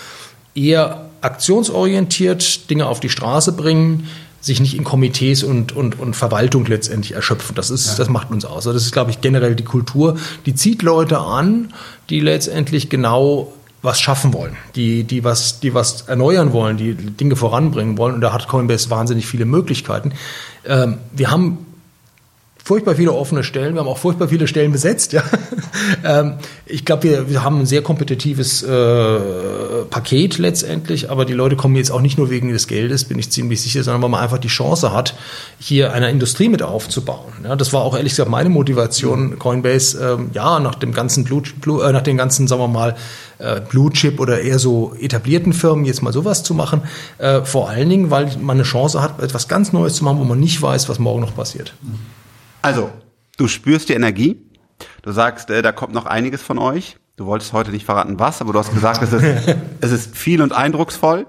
[SPEAKER 2] eher aktionsorientiert, Dinge auf die Straße bringen, sich nicht in Komitees und, und, und Verwaltung letztendlich erschöpfen. Das ist, ja. das macht uns aus. Also das ist, glaube ich, generell die Kultur. Die zieht Leute an, die letztendlich genau was schaffen wollen, die, die was, die was erneuern wollen, die Dinge voranbringen wollen. Und da hat Coinbase wahnsinnig viele Möglichkeiten. Ähm, wir haben furchtbar viele offene Stellen. Wir haben auch furchtbar viele Stellen besetzt. Ja. ähm, ich glaube, wir, wir haben ein sehr kompetitives äh, Paket letztendlich, aber die Leute kommen jetzt auch nicht nur wegen des Geldes, bin ich ziemlich sicher, sondern weil man einfach die Chance hat, hier eine Industrie mit aufzubauen. Ja, das war auch ehrlich gesagt meine Motivation, Coinbase, ähm, ja, nach dem ganzen Blue, Blue äh, nach den ganzen, sagen wir mal, äh, Blue Chip oder eher so etablierten Firmen jetzt mal sowas zu machen. Äh, vor allen Dingen, weil man eine Chance hat, etwas ganz Neues zu machen, wo man nicht weiß, was morgen noch passiert. Mhm.
[SPEAKER 1] Also, du spürst die Energie. Du sagst, äh, da kommt noch einiges von euch. Du wolltest heute nicht verraten, was, aber du hast gesagt, es ist, es ist viel und eindrucksvoll.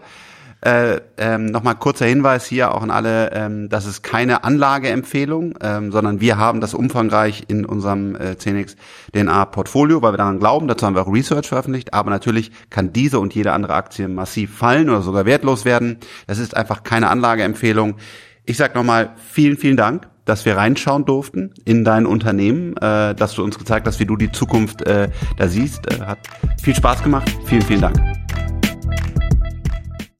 [SPEAKER 1] Äh, ähm, Nochmal kurzer Hinweis hier auch an alle, ähm, das ist keine Anlageempfehlung, ähm, sondern wir haben das umfangreich in unserem äh, 10x DNA Portfolio, weil wir daran glauben, dazu haben wir auch Research veröffentlicht, aber natürlich kann diese und jede andere Aktie massiv fallen oder sogar wertlos werden. Das ist einfach keine Anlageempfehlung. Ich sage nochmal vielen, vielen Dank dass wir reinschauen durften in dein Unternehmen, äh, dass du uns gezeigt hast, wie du die Zukunft äh, da siehst. Äh, hat viel Spaß gemacht. Vielen, vielen Dank.